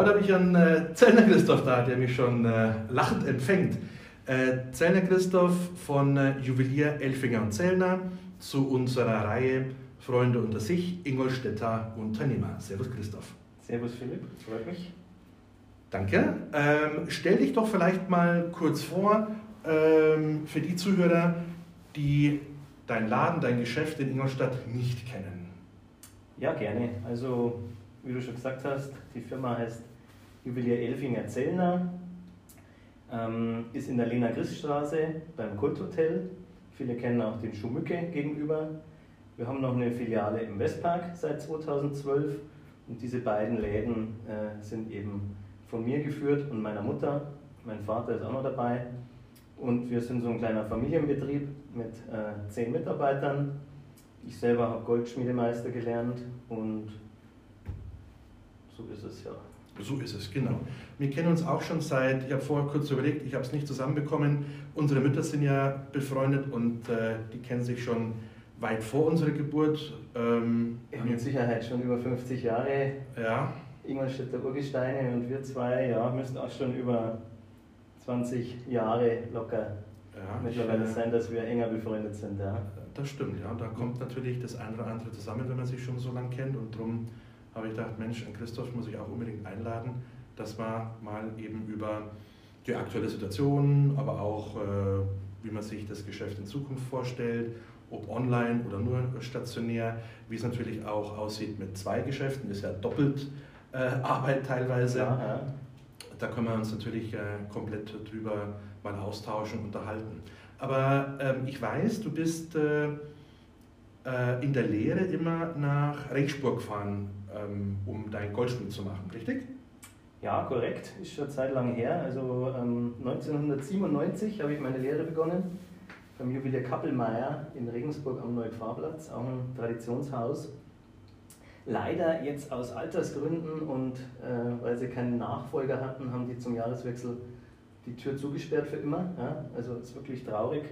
heute habe ich einen äh, Zellner Christoph da, der mich schon äh, lachend empfängt. Äh, Zellner Christoph von äh, Juwelier Elfinger und Zellner zu unserer Reihe Freunde unter sich, Ingolstädter Unternehmer. Servus Christoph. Servus Philipp, freut mich. Danke. Ähm, stell dich doch vielleicht mal kurz vor ähm, für die Zuhörer, die dein Laden, dein Geschäft in Ingolstadt nicht kennen. Ja, gerne. Also, wie du schon gesagt hast, die Firma heißt Juwelier Elfinger Zellner, ähm, ist in der Lena Christstraße beim Kulthotel. Viele kennen auch den Schuhmücke gegenüber. Wir haben noch eine Filiale im Westpark seit 2012 und diese beiden Läden äh, sind eben von mir geführt und meiner Mutter. Mein Vater ist auch noch dabei. Und wir sind so ein kleiner Familienbetrieb mit äh, zehn Mitarbeitern. Ich selber habe Goldschmiedemeister gelernt und so ist es ja. So ist es, genau. Wir kennen uns auch schon seit, ich habe vorher kurz überlegt, ich habe es nicht zusammenbekommen. Unsere Mütter sind ja befreundet und äh, die kennen sich schon weit vor unserer Geburt. Ähm, ja, mit Sicherheit schon über 50 Jahre. Ja. Ingolstädter Urgesteine und wir zwei, ja, müssten auch schon über 20 Jahre locker ja, mittlerweile ich, äh, sein, dass wir enger befreundet sind. Ja. Das stimmt, ja. Da kommt natürlich das eine oder andere zusammen, wenn man sich schon so lange kennt. Und darum habe ich gedacht, Mensch, an Christoph muss ich auch unbedingt einladen, dass wir mal eben über die aktuelle Situation, aber auch äh, wie man sich das Geschäft in Zukunft vorstellt, ob online oder nur stationär, wie es natürlich auch aussieht mit zwei Geschäften, ist ja doppelt äh, Arbeit teilweise. Ja, ja. Da können wir uns natürlich äh, komplett drüber mal austauschen, unterhalten. Aber ähm, ich weiß, du bist äh, äh in der Lehre immer nach Regensburg gefahren, um dein Goldschmied zu machen, richtig? Ja, korrekt. Ist schon Zeit lang her. Also ähm, 1997 habe ich meine Lehre begonnen beim Juwelier Kappelmeier in Regensburg am Neupfarrplatz, auch ein Traditionshaus leider jetzt aus Altersgründen und äh, weil sie keinen Nachfolger hatten, haben die zum Jahreswechsel die Tür zugesperrt für immer. Ja? Also ist wirklich traurig.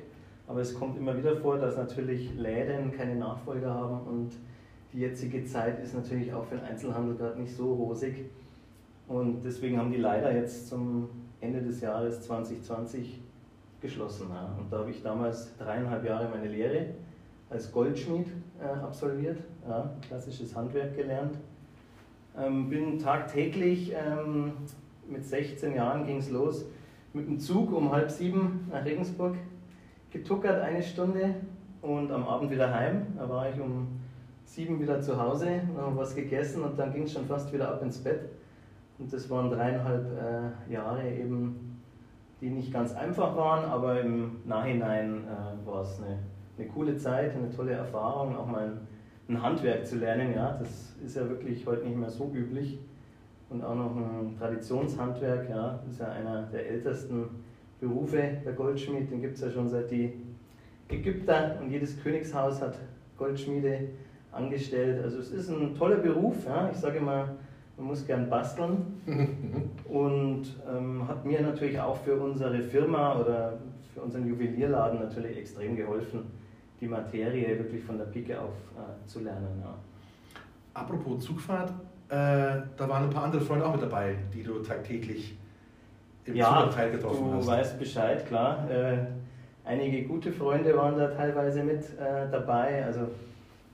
Aber es kommt immer wieder vor, dass natürlich Läden keine Nachfolger haben und die jetzige Zeit ist natürlich auch für den Einzelhandel gerade nicht so rosig. Und deswegen haben die leider jetzt zum Ende des Jahres 2020 geschlossen. Ja? Und da habe ich damals dreieinhalb Jahre meine Lehre als Goldschmied äh, absolviert, ja, klassisches Handwerk gelernt. Ähm, bin tagtäglich, ähm, mit 16 Jahren ging es los, mit dem Zug um halb sieben nach Regensburg, getuckert eine Stunde und am Abend wieder heim. Da war ich um sieben wieder zu Hause, noch was gegessen und dann ging es schon fast wieder ab ins Bett. Und das waren dreieinhalb äh, Jahre eben, die nicht ganz einfach waren, aber im Nachhinein äh, war es eine eine coole Zeit, eine tolle Erfahrung, auch mal ein, ein Handwerk zu lernen. Ja, das ist ja wirklich heute nicht mehr so üblich. Und auch noch ein Traditionshandwerk, ja, ist ja einer der ältesten Berufe, der Goldschmied, den gibt es ja schon seit die Ägypter und jedes Königshaus hat Goldschmiede angestellt. Also es ist ein toller Beruf, ja. ich sage immer, man muss gern basteln und ähm, hat mir natürlich auch für unsere Firma oder für unseren Juwelierladen natürlich extrem geholfen die Materie wirklich von der Pike auf äh, zu lernen. Ja. Apropos Zugfahrt, äh, da waren ein paar andere Freunde auch mit dabei, die du tagtäglich im ja, Zugabteil getroffen hast. Ja, du weißt Bescheid, klar. Äh, einige gute Freunde waren da teilweise mit äh, dabei. Also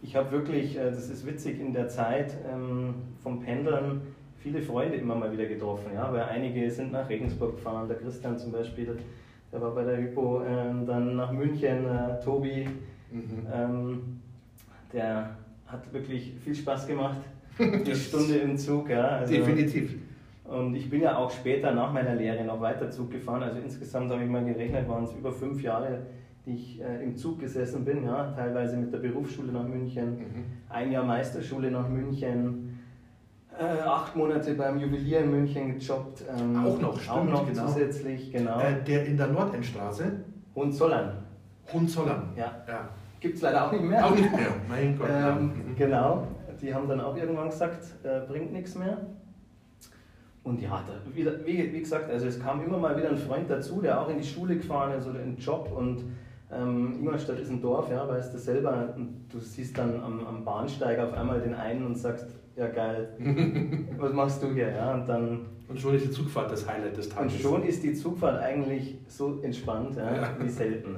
ich habe wirklich, äh, das ist witzig, in der Zeit ähm, vom Pendeln viele Freunde immer mal wieder getroffen. Ja? Weil einige sind nach Regensburg gefahren, der Christian zum Beispiel, der war bei der Hypo, ähm, dann nach München, äh, Tobi, Mhm. Ähm, der hat wirklich viel Spaß gemacht, die Stunde im Zug. Ja, also, Definitiv. Und ich bin ja auch später nach meiner Lehre noch weiter Zug gefahren. Also insgesamt habe ich mal gerechnet, waren es über fünf Jahre, die ich äh, im Zug gesessen bin. Ja, teilweise mit der Berufsschule nach München, mhm. ein Jahr Meisterschule nach München, äh, acht Monate beim Juwelier in München gejobbt. Ähm, auch noch, stimmt, auch noch genau. zusätzlich, genau. Äh, der in der Nordendstraße? Hohenzollern. Hohenzollern. Ja. ja. Gibt es leider auch nicht mehr. Auch nicht mehr, mein Gott. ähm, mhm. Genau, die haben dann auch irgendwann gesagt, äh, bringt nichts mehr. Und ja, wie, wie, gesagt, also es kam immer mal wieder ein Freund dazu, der auch in die Schule gefahren ist oder in den Job und ähm, ist ein Dorf, ja, weißt du selber, und du siehst dann am, am Bahnsteig auf einmal den einen und sagst, ja geil, was machst du hier? Ja, und, dann, und schon ist die Zugfahrt das Highlight des Tages. Und schon ist die Zugfahrt eigentlich so entspannt ja, ja. wie selten.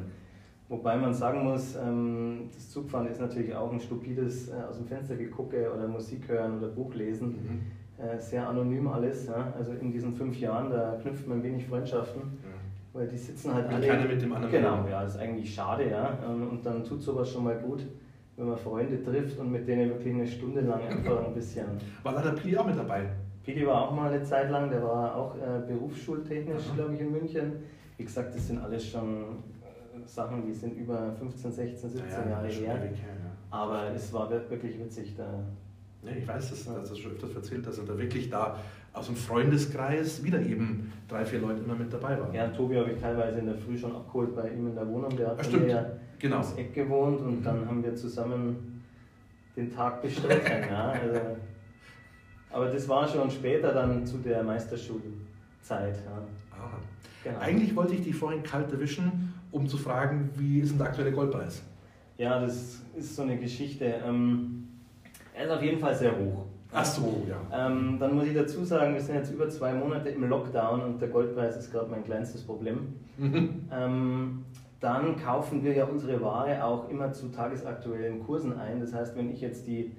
Wobei man sagen muss, ähm, das Zugfahren ist natürlich auch ein stupides äh, aus dem Fenster gegucke oder Musik hören oder Buch lesen. Mhm. Äh, sehr anonym alles. Ja? Also in diesen fünf Jahren, da knüpft man wenig Freundschaften. Ja. Weil die sitzen halt alle. Keiner mit dem anderen. Genau, ja, das ist eigentlich schade, ja. Ähm, und dann tut sowas schon mal gut, wenn man Freunde trifft und mit denen wirklich eine Stunde lang einfach ein bisschen. War da der Pili auch mit dabei? Pili war auch mal eine Zeit lang, der war auch äh, berufsschultechnisch, glaube ich, in München. Wie gesagt, das sind alles schon Sachen, die sind über 15, 16, 17 ja, Jahre her. Ewig, ja. Aber es war wirklich witzig. Da ja, ich weiß, dass, dass das schon öfters erzählt, dass er da wirklich da aus dem Freundeskreis wieder eben drei, vier Leute immer mit dabei waren. Ja, Tobi habe ich teilweise in der Früh schon abgeholt bei ihm in der Wohnung. Der hat ja, ja genau. ums Eck gewohnt und mhm. dann haben wir zusammen den Tag bestritten. ja, also, aber das war schon später dann zu der Meisterschulzeit. Ja. Ah. Genau. Eigentlich wollte ich dich vorhin kalt erwischen, um zu fragen, wie ist denn der aktuelle Goldpreis? Ja, das ist so eine Geschichte. Ähm, er ist auf jeden Fall sehr hoch. Ach so, ja. Ähm, dann muss ich dazu sagen, wir sind jetzt über zwei Monate im Lockdown und der Goldpreis ist gerade mein kleinstes Problem. Mhm. Ähm, dann kaufen wir ja unsere Ware auch immer zu tagesaktuellen Kursen ein. Das heißt, wenn ich jetzt die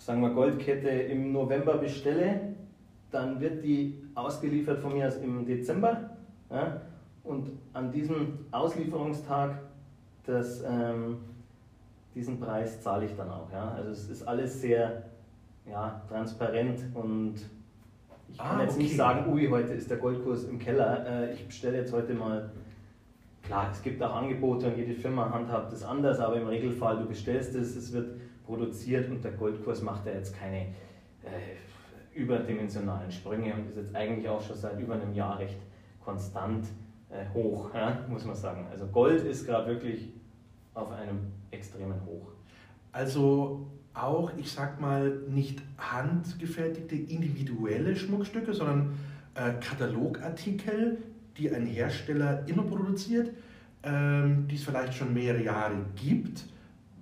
sagen wir Goldkette im November bestelle, dann wird die ausgeliefert von mir im Dezember. Ja? Und an diesem Auslieferungstag, das, ähm, diesen Preis zahle ich dann auch. Ja? Also es ist alles sehr ja, transparent und ich kann ah, jetzt okay. nicht sagen, ui, heute ist der Goldkurs im Keller, äh, ich bestelle jetzt heute mal. Klar, es gibt auch Angebote und jede Firma handhabt das anders, aber im Regelfall, du bestellst es, es wird produziert und der Goldkurs macht ja jetzt keine äh, überdimensionalen Sprünge und ist jetzt eigentlich auch schon seit über einem Jahr recht konstant äh, hoch, ja, muss man sagen. Also Gold ist gerade wirklich auf einem extremen Hoch. Also auch, ich sag mal, nicht handgefertigte individuelle Schmuckstücke, sondern äh, Katalogartikel, die ein Hersteller immer produziert, ähm, die es vielleicht schon mehrere Jahre gibt.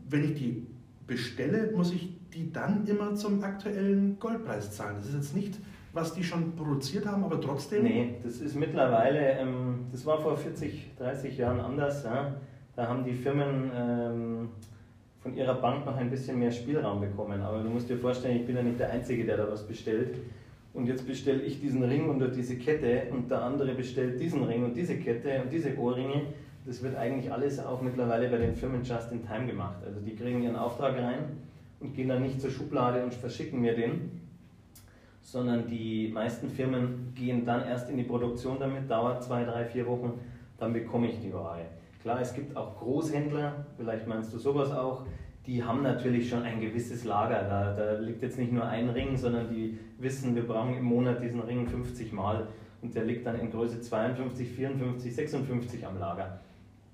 Wenn ich die bestelle, muss ich die dann immer zum aktuellen Goldpreis zahlen. Das ist jetzt nicht was die schon produziert haben, aber trotzdem? Nee, das ist mittlerweile, ähm, das war vor 40, 30 Jahren anders. Ja? Da haben die Firmen ähm, von ihrer Bank noch ein bisschen mehr Spielraum bekommen. Aber du musst dir vorstellen, ich bin ja nicht der Einzige, der da was bestellt. Und jetzt bestelle ich diesen Ring und diese Kette und der andere bestellt diesen Ring und diese Kette und diese Ohrringe. Das wird eigentlich alles auch mittlerweile bei den Firmen just in time gemacht. Also die kriegen ihren Auftrag rein und gehen dann nicht zur Schublade und verschicken mir den, sondern die meisten Firmen gehen dann erst in die Produktion damit, dauert zwei, drei, vier Wochen, dann bekomme ich die Ware. Klar, es gibt auch Großhändler, vielleicht meinst du sowas auch, die haben natürlich schon ein gewisses Lager. Da, da liegt jetzt nicht nur ein Ring, sondern die wissen, wir brauchen im Monat diesen Ring 50 Mal und der liegt dann in Größe 52, 54, 56 am Lager.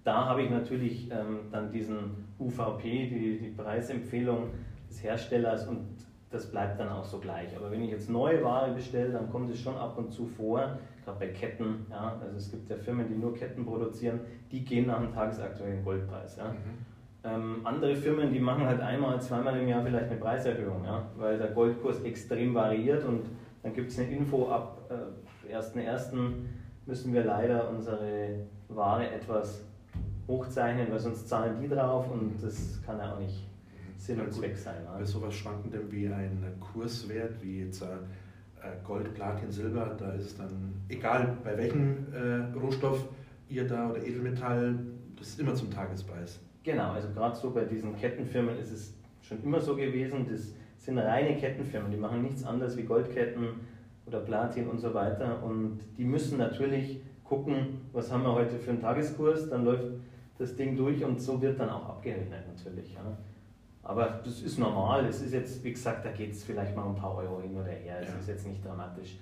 Da habe ich natürlich ähm, dann diesen UVP, die, die Preisempfehlung des Herstellers und das bleibt dann auch so gleich. Aber wenn ich jetzt neue Ware bestelle, dann kommt es schon ab und zu vor, gerade bei Ketten, ja, also es gibt ja Firmen, die nur Ketten produzieren, die gehen nach dem tagesaktuellen Goldpreis. Ja. Mhm. Ähm, andere Firmen, die machen halt einmal, zweimal im Jahr vielleicht eine Preiserhöhung, ja, weil der Goldkurs extrem variiert und dann gibt es eine Info ab äh, 1.1. müssen wir leider unsere Ware etwas hochzeichnen, weil sonst zahlen die drauf und das kann ja auch nicht Sinn und Zweck sein. Ne? Bei sowas Schwankendem wie ein Kurswert, wie jetzt äh, Gold, Platin, Silber, da ist es dann egal, bei welchem äh, Rohstoff ihr da oder Edelmetall, das ist immer zum Tagespreis. Genau, also gerade so bei diesen Kettenfirmen ist es schon immer so gewesen, das sind reine Kettenfirmen, die machen nichts anderes wie Goldketten oder Platin und so weiter und die müssen natürlich gucken, was haben wir heute für einen Tageskurs, dann läuft das Ding durch und so wird dann auch abgerechnet natürlich. Ja. Aber das ist normal. Es ist jetzt, wie gesagt, da geht es vielleicht mal ein paar Euro hin oder her. Es ja. ist jetzt nicht dramatisch.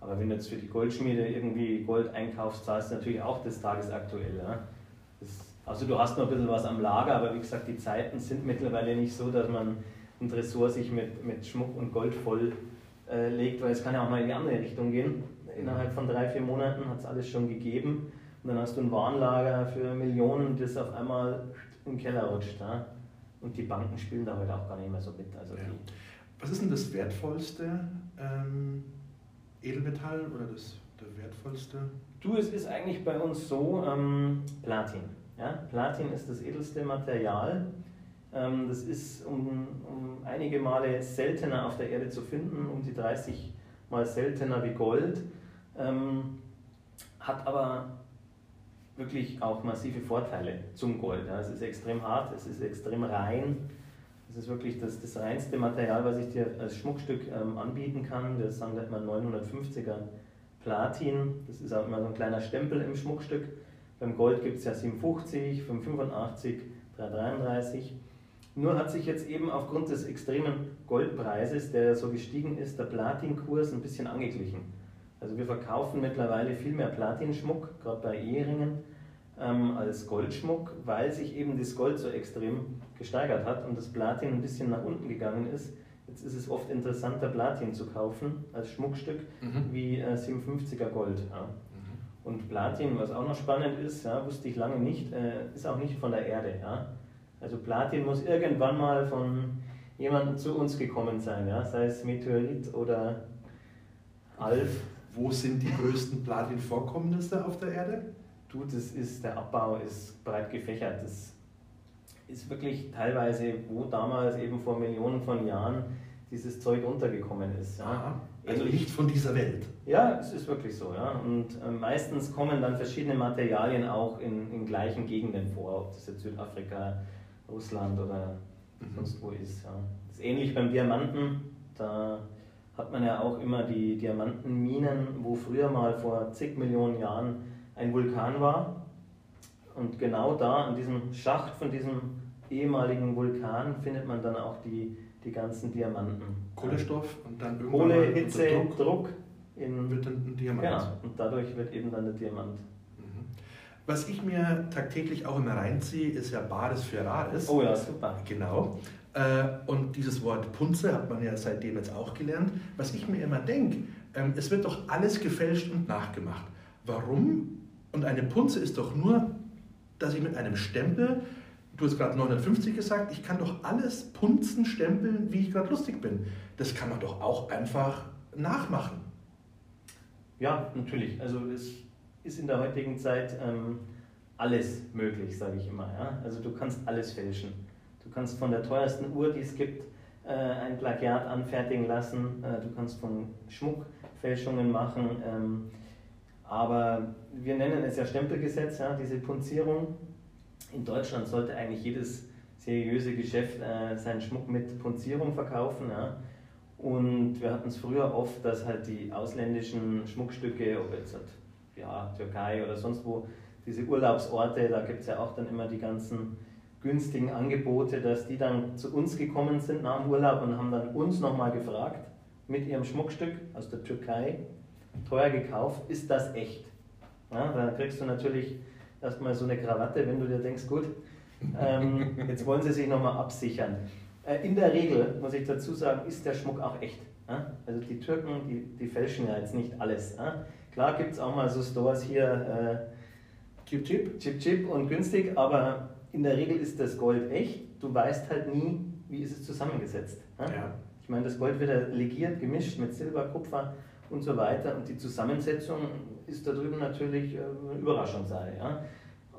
Aber wenn du jetzt für die Goldschmiede irgendwie Gold einkaufst, zahlst du natürlich auch das tagesaktuelle. Ja? Das, also du hast noch ein bisschen was am Lager, aber wie gesagt, die Zeiten sind mittlerweile nicht so, dass man ein Tresor sich mit, mit Schmuck und Gold voll äh, legt, weil es kann ja auch mal in die andere Richtung gehen. Innerhalb von drei, vier Monaten hat es alles schon gegeben. Und dann hast du ein Warenlager für Millionen, das auf einmal im Keller rutscht. Ja? Und die Banken spielen da heute auch gar nicht mehr so mit. Also ja. Was ist denn das wertvollste ähm, Edelmetall oder das der wertvollste? Du, es ist eigentlich bei uns so, ähm, Platin. Ja? Platin ist das edelste Material. Ähm, das ist um, um einige Male seltener auf der Erde zu finden, um die 30 mal seltener wie Gold. Ähm, hat aber wirklich auch massive Vorteile zum Gold. Es ist extrem hart, es ist extrem rein. Es ist wirklich das, das reinste Material, was ich dir als Schmuckstück ähm, anbieten kann. Wir sagen da immer 950er Platin. Das ist auch immer so ein kleiner Stempel im Schmuckstück. Beim Gold gibt es ja 750, 585, 333. Nur hat sich jetzt eben aufgrund des extremen Goldpreises, der so gestiegen ist, der Platinkurs ein bisschen angeglichen. Also wir verkaufen mittlerweile viel mehr Platinschmuck, gerade bei Eheringen, ähm, als Goldschmuck, weil sich eben das Gold so extrem gesteigert hat und das Platin ein bisschen nach unten gegangen ist. Jetzt ist es oft interessanter, Platin zu kaufen als Schmuckstück mhm. wie äh, 57er Gold. Ja. Mhm. Und Platin, was auch noch spannend ist, ja, wusste ich lange nicht, äh, ist auch nicht von der Erde. Ja. Also Platin muss irgendwann mal von jemandem zu uns gekommen sein, ja? sei es Meteorit oder Alf. Wo sind die größten Platin-Vorkommnisse auf der Erde? Du, das ist, der Abbau ist breit gefächert. Das ist wirklich teilweise, wo damals eben vor Millionen von Jahren dieses Zeug untergekommen ist. Ja. Also nicht von dieser Welt. Ja, es ist wirklich so. Ja. Und äh, meistens kommen dann verschiedene Materialien auch in, in gleichen Gegenden vor, ob das jetzt Südafrika, Russland oder mhm. sonst wo ist. Ja. Das ist ähnlich beim Diamanten. Da hat man ja auch immer die Diamantenminen, wo früher mal vor zig Millionen Jahren ein Vulkan war. Und genau da, an diesem Schacht von diesem ehemaligen Vulkan, findet man dann auch die, die ganzen Diamanten. Kohlenstoff und dann irgendwann Kohle, Hitze, Druck, Druck in, wird dann ein Diamant. Genau, und dadurch wird eben dann der Diamant was ich mir tagtäglich auch immer reinziehe, ist ja Bares für Rares. Oh ja, super. Genau. Äh, und dieses Wort Punze hat man ja seitdem jetzt auch gelernt. Was ich mir immer denke, ähm, es wird doch alles gefälscht und nachgemacht. Warum? Und eine Punze ist doch nur, dass ich mit einem Stempel, du hast gerade 950 gesagt, ich kann doch alles punzen, stempeln, wie ich gerade lustig bin. Das kann man doch auch einfach nachmachen. Ja, natürlich. Also es ist in der heutigen Zeit ähm, alles möglich, sage ich immer. Ja? Also du kannst alles fälschen. Du kannst von der teuersten Uhr, die es gibt, äh, ein Plagiat anfertigen lassen. Äh, du kannst von Schmuck Fälschungen machen. Ähm, aber wir nennen es ja Stempelgesetz, ja, diese Punzierung. In Deutschland sollte eigentlich jedes seriöse Geschäft äh, seinen Schmuck mit Punzierung verkaufen. Ja. Und wir hatten es früher oft, dass halt die ausländischen Schmuckstücke, ob jetzt halt ja, Türkei oder sonst wo, diese Urlaubsorte, da gibt es ja auch dann immer die ganzen günstigen Angebote, dass die dann zu uns gekommen sind nach dem Urlaub und haben dann uns nochmal gefragt, mit ihrem Schmuckstück aus der Türkei, teuer gekauft, ist das echt? Ja, da kriegst du natürlich erstmal so eine Krawatte, wenn du dir denkst, gut, ähm, jetzt wollen sie sich nochmal absichern. Äh, in der Regel, muss ich dazu sagen, ist der Schmuck auch echt. Ja? Also die Türken, die, die fälschen ja jetzt nicht alles. Ja? Klar gibt es auch mal so Stores hier, äh, Chip Chip, Chip Chip und günstig, aber in der Regel ist das Gold echt. Du weißt halt nie, wie ist es zusammengesetzt. Ja? Ja. Ich meine, das Gold wird ja legiert, gemischt mit Silber, Kupfer und so weiter und die Zusammensetzung ist da drüben natürlich äh, eine Überraschung sei. Ja?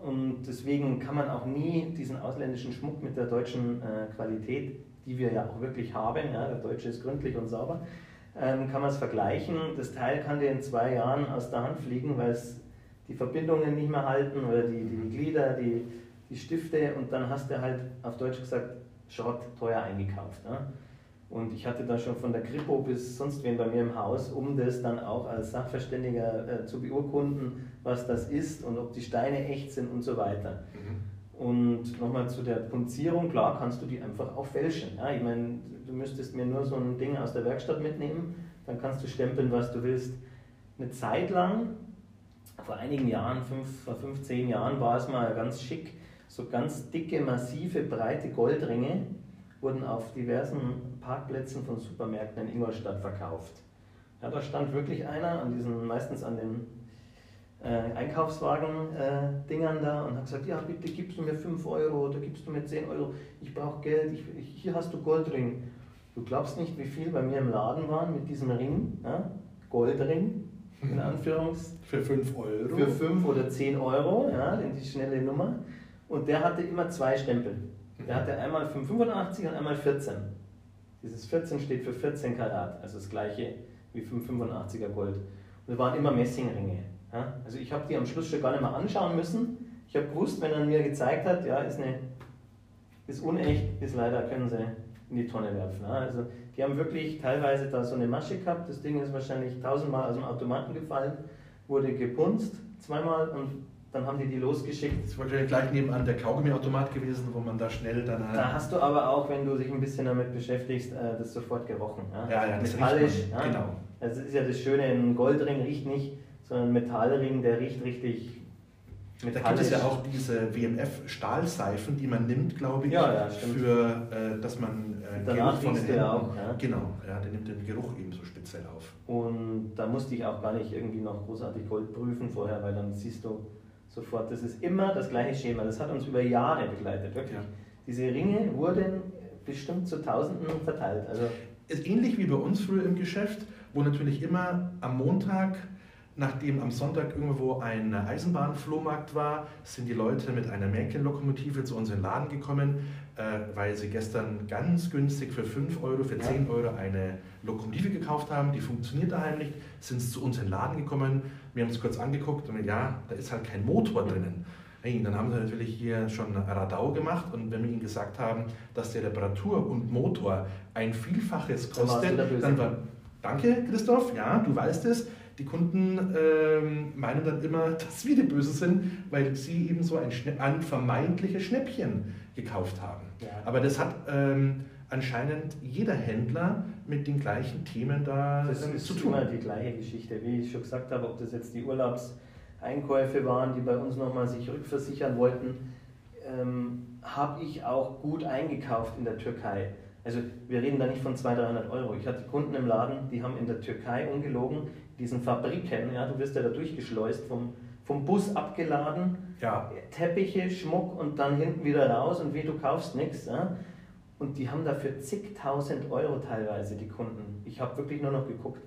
Und deswegen kann man auch nie diesen ausländischen Schmuck mit der deutschen äh, Qualität, die wir ja auch wirklich haben, ja, der deutsche ist gründlich und sauber, ähm, kann man es vergleichen. Das Teil kann dir in zwei Jahren aus der Hand fliegen, weil es die Verbindungen nicht mehr halten oder die, die Glieder, die, die Stifte und dann hast du halt auf Deutsch gesagt Schrott teuer eingekauft. Ne? Und ich hatte da schon von der Kripo bis sonst wen bei mir im Haus, um das dann auch als Sachverständiger äh, zu beurkunden, was das ist und ob die Steine echt sind und so weiter. Mhm. Und nochmal zu der Punzierung, klar kannst du die einfach auch fälschen. Ja? Ich meine, du müsstest mir nur so ein Ding aus der Werkstatt mitnehmen, dann kannst du stempeln, was du willst. Eine Zeit lang, vor einigen Jahren, fünf, vor 15 Jahren, war es mal ganz schick, so ganz dicke, massive, breite Goldringe wurden auf diversen Parkplätzen von Supermärkten in Ingolstadt verkauft. Ja, da stand wirklich einer an diesen, meistens an den äh, Einkaufswagen-Dingern äh, da und hat gesagt, ja bitte gibst du mir 5 Euro oder gibst du mir 10 Euro, ich brauche Geld, ich, ich, hier hast du Goldring. Du glaubst nicht, wie viel bei mir im Laden waren mit diesem Ring, ja? Goldring, in Anführungs. Für 5 Euro? Für 5 oder 10 Euro, ja, die schnelle Nummer. Und der hatte immer zwei Stempel. Der hatte einmal 585 und einmal 14. Dieses 14 steht für 14 Karat, also das gleiche wie 585er Gold. Und das waren immer Messingringe. Ja? Also ich habe die am Schluss schon gar nicht mehr anschauen müssen. Ich habe gewusst, wenn er mir gezeigt hat, ja, ist, eine, ist unecht, ist leider, können sie in die Tonne werfen. Ja? Also die haben wirklich teilweise da so eine Masche gehabt. Das Ding ist wahrscheinlich tausendmal aus dem Automaten gefallen, wurde gepunzt zweimal und dann haben die die losgeschickt. Das war wahrscheinlich gleich nebenan der Kaugummiautomat gewesen, wo man da schnell dann halt. Da hast du aber auch, wenn du dich ein bisschen damit beschäftigst, äh, das sofort gerochen. Ja, ja, ja das Metallisch. Ja? Genau. Also das ist ja das Schöne, ein Goldring riecht nicht, sondern ein Metallring, der riecht richtig da gibt es ja auch diese WMF-Stahlseifen, die man nimmt, glaube ich, ja, ja, für, äh, dass man äh, Danach Geruch von den ja auch. Ja? Genau, ja, der nimmt den Geruch eben so speziell auf. Und da musste ich auch gar nicht irgendwie noch großartig Gold prüfen vorher, weil dann siehst du sofort, das ist immer das gleiche Schema. Das hat uns über Jahre begleitet, wirklich. Ja. Diese Ringe wurden bestimmt zu Tausenden verteilt. Also ist ähnlich wie bei uns früher im Geschäft, wo natürlich immer am Montag Nachdem am Sonntag irgendwo ein Eisenbahnflohmarkt war, sind die Leute mit einer Märklin-Lokomotive zu uns in den Laden gekommen, äh, weil sie gestern ganz günstig für 5 Euro, für 10 Euro eine Lokomotive gekauft haben. Die funktioniert daheim nicht, sind zu uns in den Laden gekommen. Wir haben es kurz angeguckt und ja, da ist halt kein Motor drinnen. Hey, dann haben sie natürlich hier schon Radau gemacht und wenn wir ihnen gesagt haben, dass die Reparatur und Motor ein Vielfaches kostet, dann war, danke Christoph, ja, du weißt es, die Kunden ähm, meinen dann immer, dass wir die Böse sind, weil sie eben so ein, ein vermeintliches Schnäppchen gekauft haben. Ja. Aber das hat ähm, anscheinend jeder Händler mit den gleichen Themen da das ähm, zu tun. Das ist immer die gleiche Geschichte, wie ich schon gesagt habe, ob das jetzt die Urlaubseinkäufe waren, die bei uns nochmal sich rückversichern wollten, ähm, habe ich auch gut eingekauft in der Türkei. Also wir reden da nicht von 200, 300 Euro. Ich hatte Kunden im Laden, die haben in der Türkei ungelogen diesen Fabriken, ja, du wirst ja da durchgeschleust, vom, vom Bus abgeladen, ja. Teppiche, Schmuck und dann hinten wieder raus und wie du kaufst nichts. Ja. Und die haben dafür zigtausend Euro teilweise, die Kunden. Ich habe wirklich nur noch geguckt,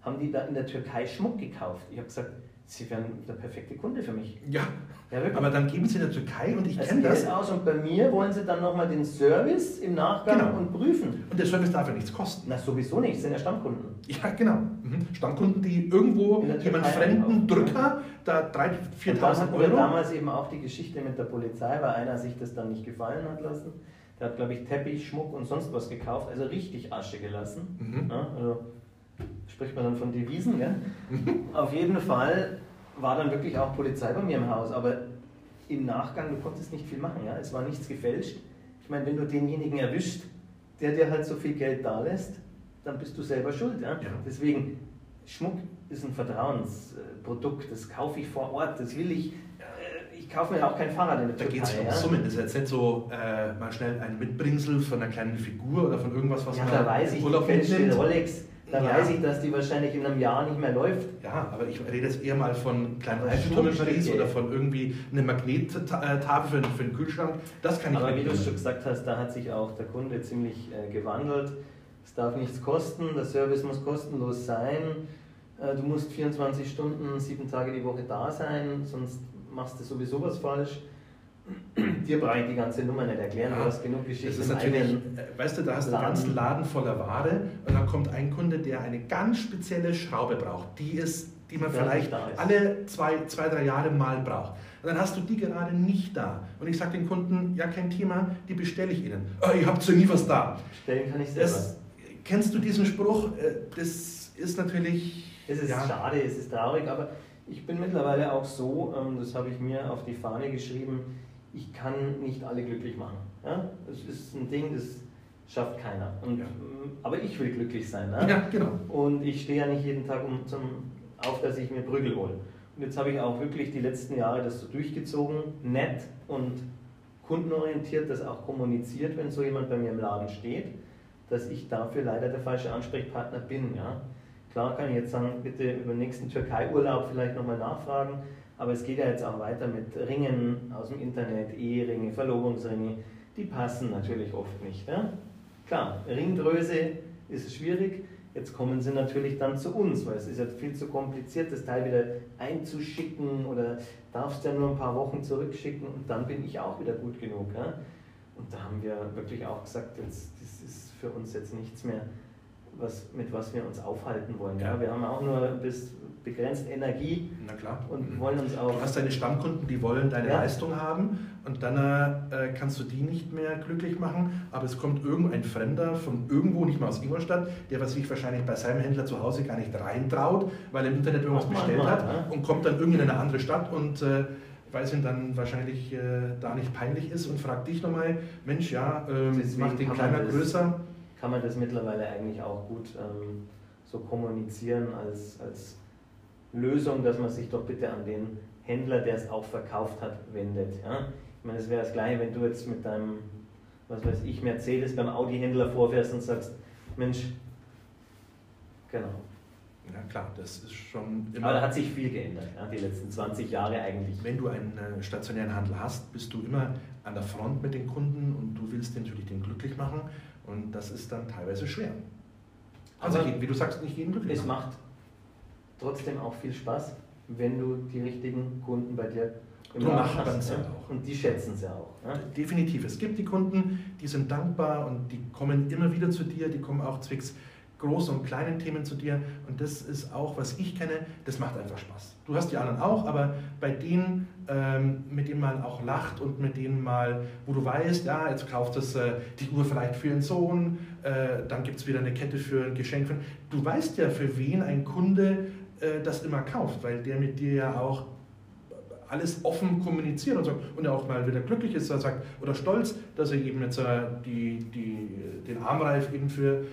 haben die da in der Türkei Schmuck gekauft. Ich habe gesagt, Sie wären der perfekte Kunde für mich. Ja, ja aber dann geben Sie in der Türkei und ich kenne das. aus und bei mir wollen Sie dann nochmal den Service im Nachgang genau. und prüfen. Und der Service darf ja nichts kosten. Na, sowieso nicht, sind ja Stammkunden. Ja, genau. Mhm. Stammkunden, die irgendwo jemand fremden Drücker da 3.000, 4.000 Euro. damals eben auch die Geschichte mit der Polizei, weil einer sich das dann nicht gefallen hat lassen. Der hat, glaube ich, Teppich, Schmuck und sonst was gekauft, also richtig Asche gelassen. Mhm. Ja, also spricht man dann von Devisen, gell? Auf jeden Fall war dann wirklich auch Polizei bei mir im Haus, aber im Nachgang, du konntest nicht viel machen, ja? es war nichts gefälscht. Ich meine, wenn du denjenigen erwischt, der dir halt so viel Geld da lässt, dann bist du selber schuld. Ja? ja. Deswegen, Schmuck ist ein Vertrauensprodukt, das kaufe ich vor Ort, das will ich. Ich kaufe mir auch kein Fahrrad in der Da geht es um ja? Summen. Das ist jetzt nicht so äh, mal schnell ein Mitbringsel von einer kleinen Figur oder von irgendwas, was ja, man da weiß ich, Urlaub mitnimmt. Rolex dann ja. weiß ich, dass die wahrscheinlich in einem Jahr nicht mehr läuft. Ja, aber ich rede jetzt eher mal von kleinen Eiffelturm in Paris oder von irgendwie einer Magnettafel für, für den Kühlschrank. Das kann ich Aber wie du schon gesagt hast, da hat sich auch der Kunde ziemlich äh, gewandelt. Es darf nichts kosten, der Service muss kostenlos sein. Äh, du musst 24 Stunden, sieben Tage die Woche da sein, sonst machst du sowieso was falsch. Dir brauche ich die ganze Nummer nicht erklären, ja, du hast genug Geschichten. Das ist natürlich, äh, weißt du, da hast du einen ganzen Laden voller Ware und dann kommt ein Kunde, der eine ganz spezielle Schraube braucht, die, ist, die man ja, vielleicht alle zwei, zwei, drei Jahre mal braucht. Und dann hast du die gerade nicht da. Und ich sage den Kunden, ja kein Thema, die bestelle ich Ihnen. Oh, ihr habt so nie was da. Bestellen kann ich selber. Das, kennst du diesen Spruch? Äh, das ist natürlich... Es ist ja. schade, es ist traurig, aber ich bin mittlerweile auch so, ähm, das habe ich mir auf die Fahne geschrieben, ich kann nicht alle glücklich machen. Ja? Das ist ein Ding, das schafft keiner. Und, ja. Aber ich will glücklich sein. Ne? Ja, genau. Und ich stehe ja nicht jeden Tag um zum, auf, dass ich mir Prügel hole. Und jetzt habe ich auch wirklich die letzten Jahre das so durchgezogen, nett und kundenorientiert, das auch kommuniziert, wenn so jemand bei mir im Laden steht, dass ich dafür leider der falsche Ansprechpartner bin. Ja? Klar kann ich jetzt sagen, bitte über den nächsten Türkei-Urlaub vielleicht nochmal nachfragen, aber es geht ja jetzt auch weiter mit Ringen aus dem Internet, Eheringe, Verlobungsringe. Die passen natürlich oft nicht. Ja? Klar, Ringgröße ist schwierig. Jetzt kommen sie natürlich dann zu uns, weil es ist ja viel zu kompliziert, das Teil wieder einzuschicken oder darfst ja nur ein paar Wochen zurückschicken und dann bin ich auch wieder gut genug. Ja? Und da haben wir wirklich auch gesagt, jetzt, das ist für uns jetzt nichts mehr, was, mit was wir uns aufhalten wollen. Ja? Wir haben auch nur bis begrenzt Energie Na klar. und wollen uns auch. Du hast deine Stammkunden, die wollen deine Ja. Leistung haben und dann äh, kannst du die nicht mehr glücklich machen, aber es kommt irgendein Fremder von irgendwo, nicht mal aus Ingolstadt, der was sich wahrscheinlich bei seinem Händler zu Hause gar nicht reintraut, weil er im Internet irgendwas bestellt manchmal, hat ja. und kommt dann irgendwie in eine andere Stadt und äh, weil es ihm dann wahrscheinlich äh, da nicht peinlich ist und fragt dich nochmal, Mensch, ja, ähm, mach den kleiner, größer. Kann man das mittlerweile eigentlich auch gut ähm, so kommunizieren als, als Lösung, dass man sich doch bitte an den Händler, der es auch verkauft hat, wendet. Ja? Ich meine, es wäre das Gleiche, wenn du jetzt mit deinem, was weiß ich, Mercedes beim Audi-Händler vorfährst und sagst, Mensch, genau. Ja klar, das ist schon immer... Aber da hat sich viel geändert, ja? die letzten 20 Jahre eigentlich. Wenn du einen äh, stationären Handel hast, bist du immer an der Front mit den Kunden und du willst natürlich den glücklich machen und das ist dann teilweise schwer. Also jeden- wie du sagst, nicht jeden glücklich Es macht trotzdem auch viel Spaß, wenn du die richtigen Kunden bei dir im macht man's hast. ja Ja? auch. Und die schätzen sie auch. Ja? Definitiv. Es gibt die Kunden, die sind dankbar und die kommen immer wieder zu dir, die kommen auch zwecks großen und kleinen Themen zu dir und das ist auch, was ich kenne, das macht einfach Spaß. Du hast die anderen auch, aber bei denen, ähm, mit denen man auch lacht und mit denen mal, wo du weißt, ja, jetzt kauft es äh, die Uhr vielleicht für ihren Sohn, äh, dann gibt es wieder eine Kette für ein Geschenk. Für, du weißt ja, für wen ein Kunde äh, das immer kauft, weil der mit dir ja auch alles offen kommuniziert und, so, und er auch mal wieder glücklich ist, er sagt, oder stolz, dass er eben jetzt äh, die, die, den Armreif eben für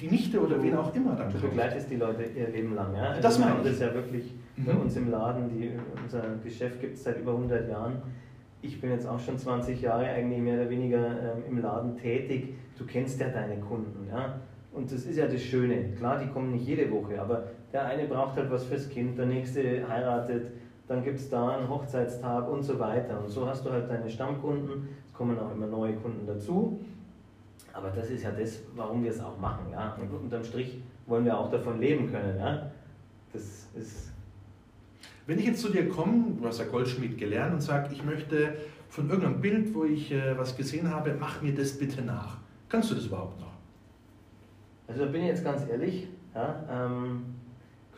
die Nichte oder wen auch immer dann Du kauft. begleitest die Leute ihr Leben lang. Ja? Also Das wir meine ich. das ja wirklich bei Mhm. uns im Laden. Die, unser Geschäft gibt es seit über 100 Jahren. Ich bin jetzt auch schon 20 Jahre eigentlich mehr oder weniger ähm, im Laden tätig. Du kennst ja deine Kunden. Ja? Und das ist ja das Schöne. Klar, die kommen nicht jede Woche, aber der eine braucht halt was fürs Kind, der nächste heiratet, dann gibt es da einen Hochzeitstag und so weiter. Und so hast du halt deine Stammkunden. Es kommen auch immer neue Kunden dazu. Aber das ist ja das, warum wir es auch machen. Ja? Und unterm Strich wollen wir auch davon leben können. Ja? Das ist Wenn ich jetzt zu dir komme, du hast ja Goldschmied gelernt und sag, ich möchte von irgendeinem Bild, wo ich äh, was gesehen habe, mach mir das bitte nach. Kannst du das überhaupt noch? Also da bin ich jetzt ganz ehrlich, ja, ähm,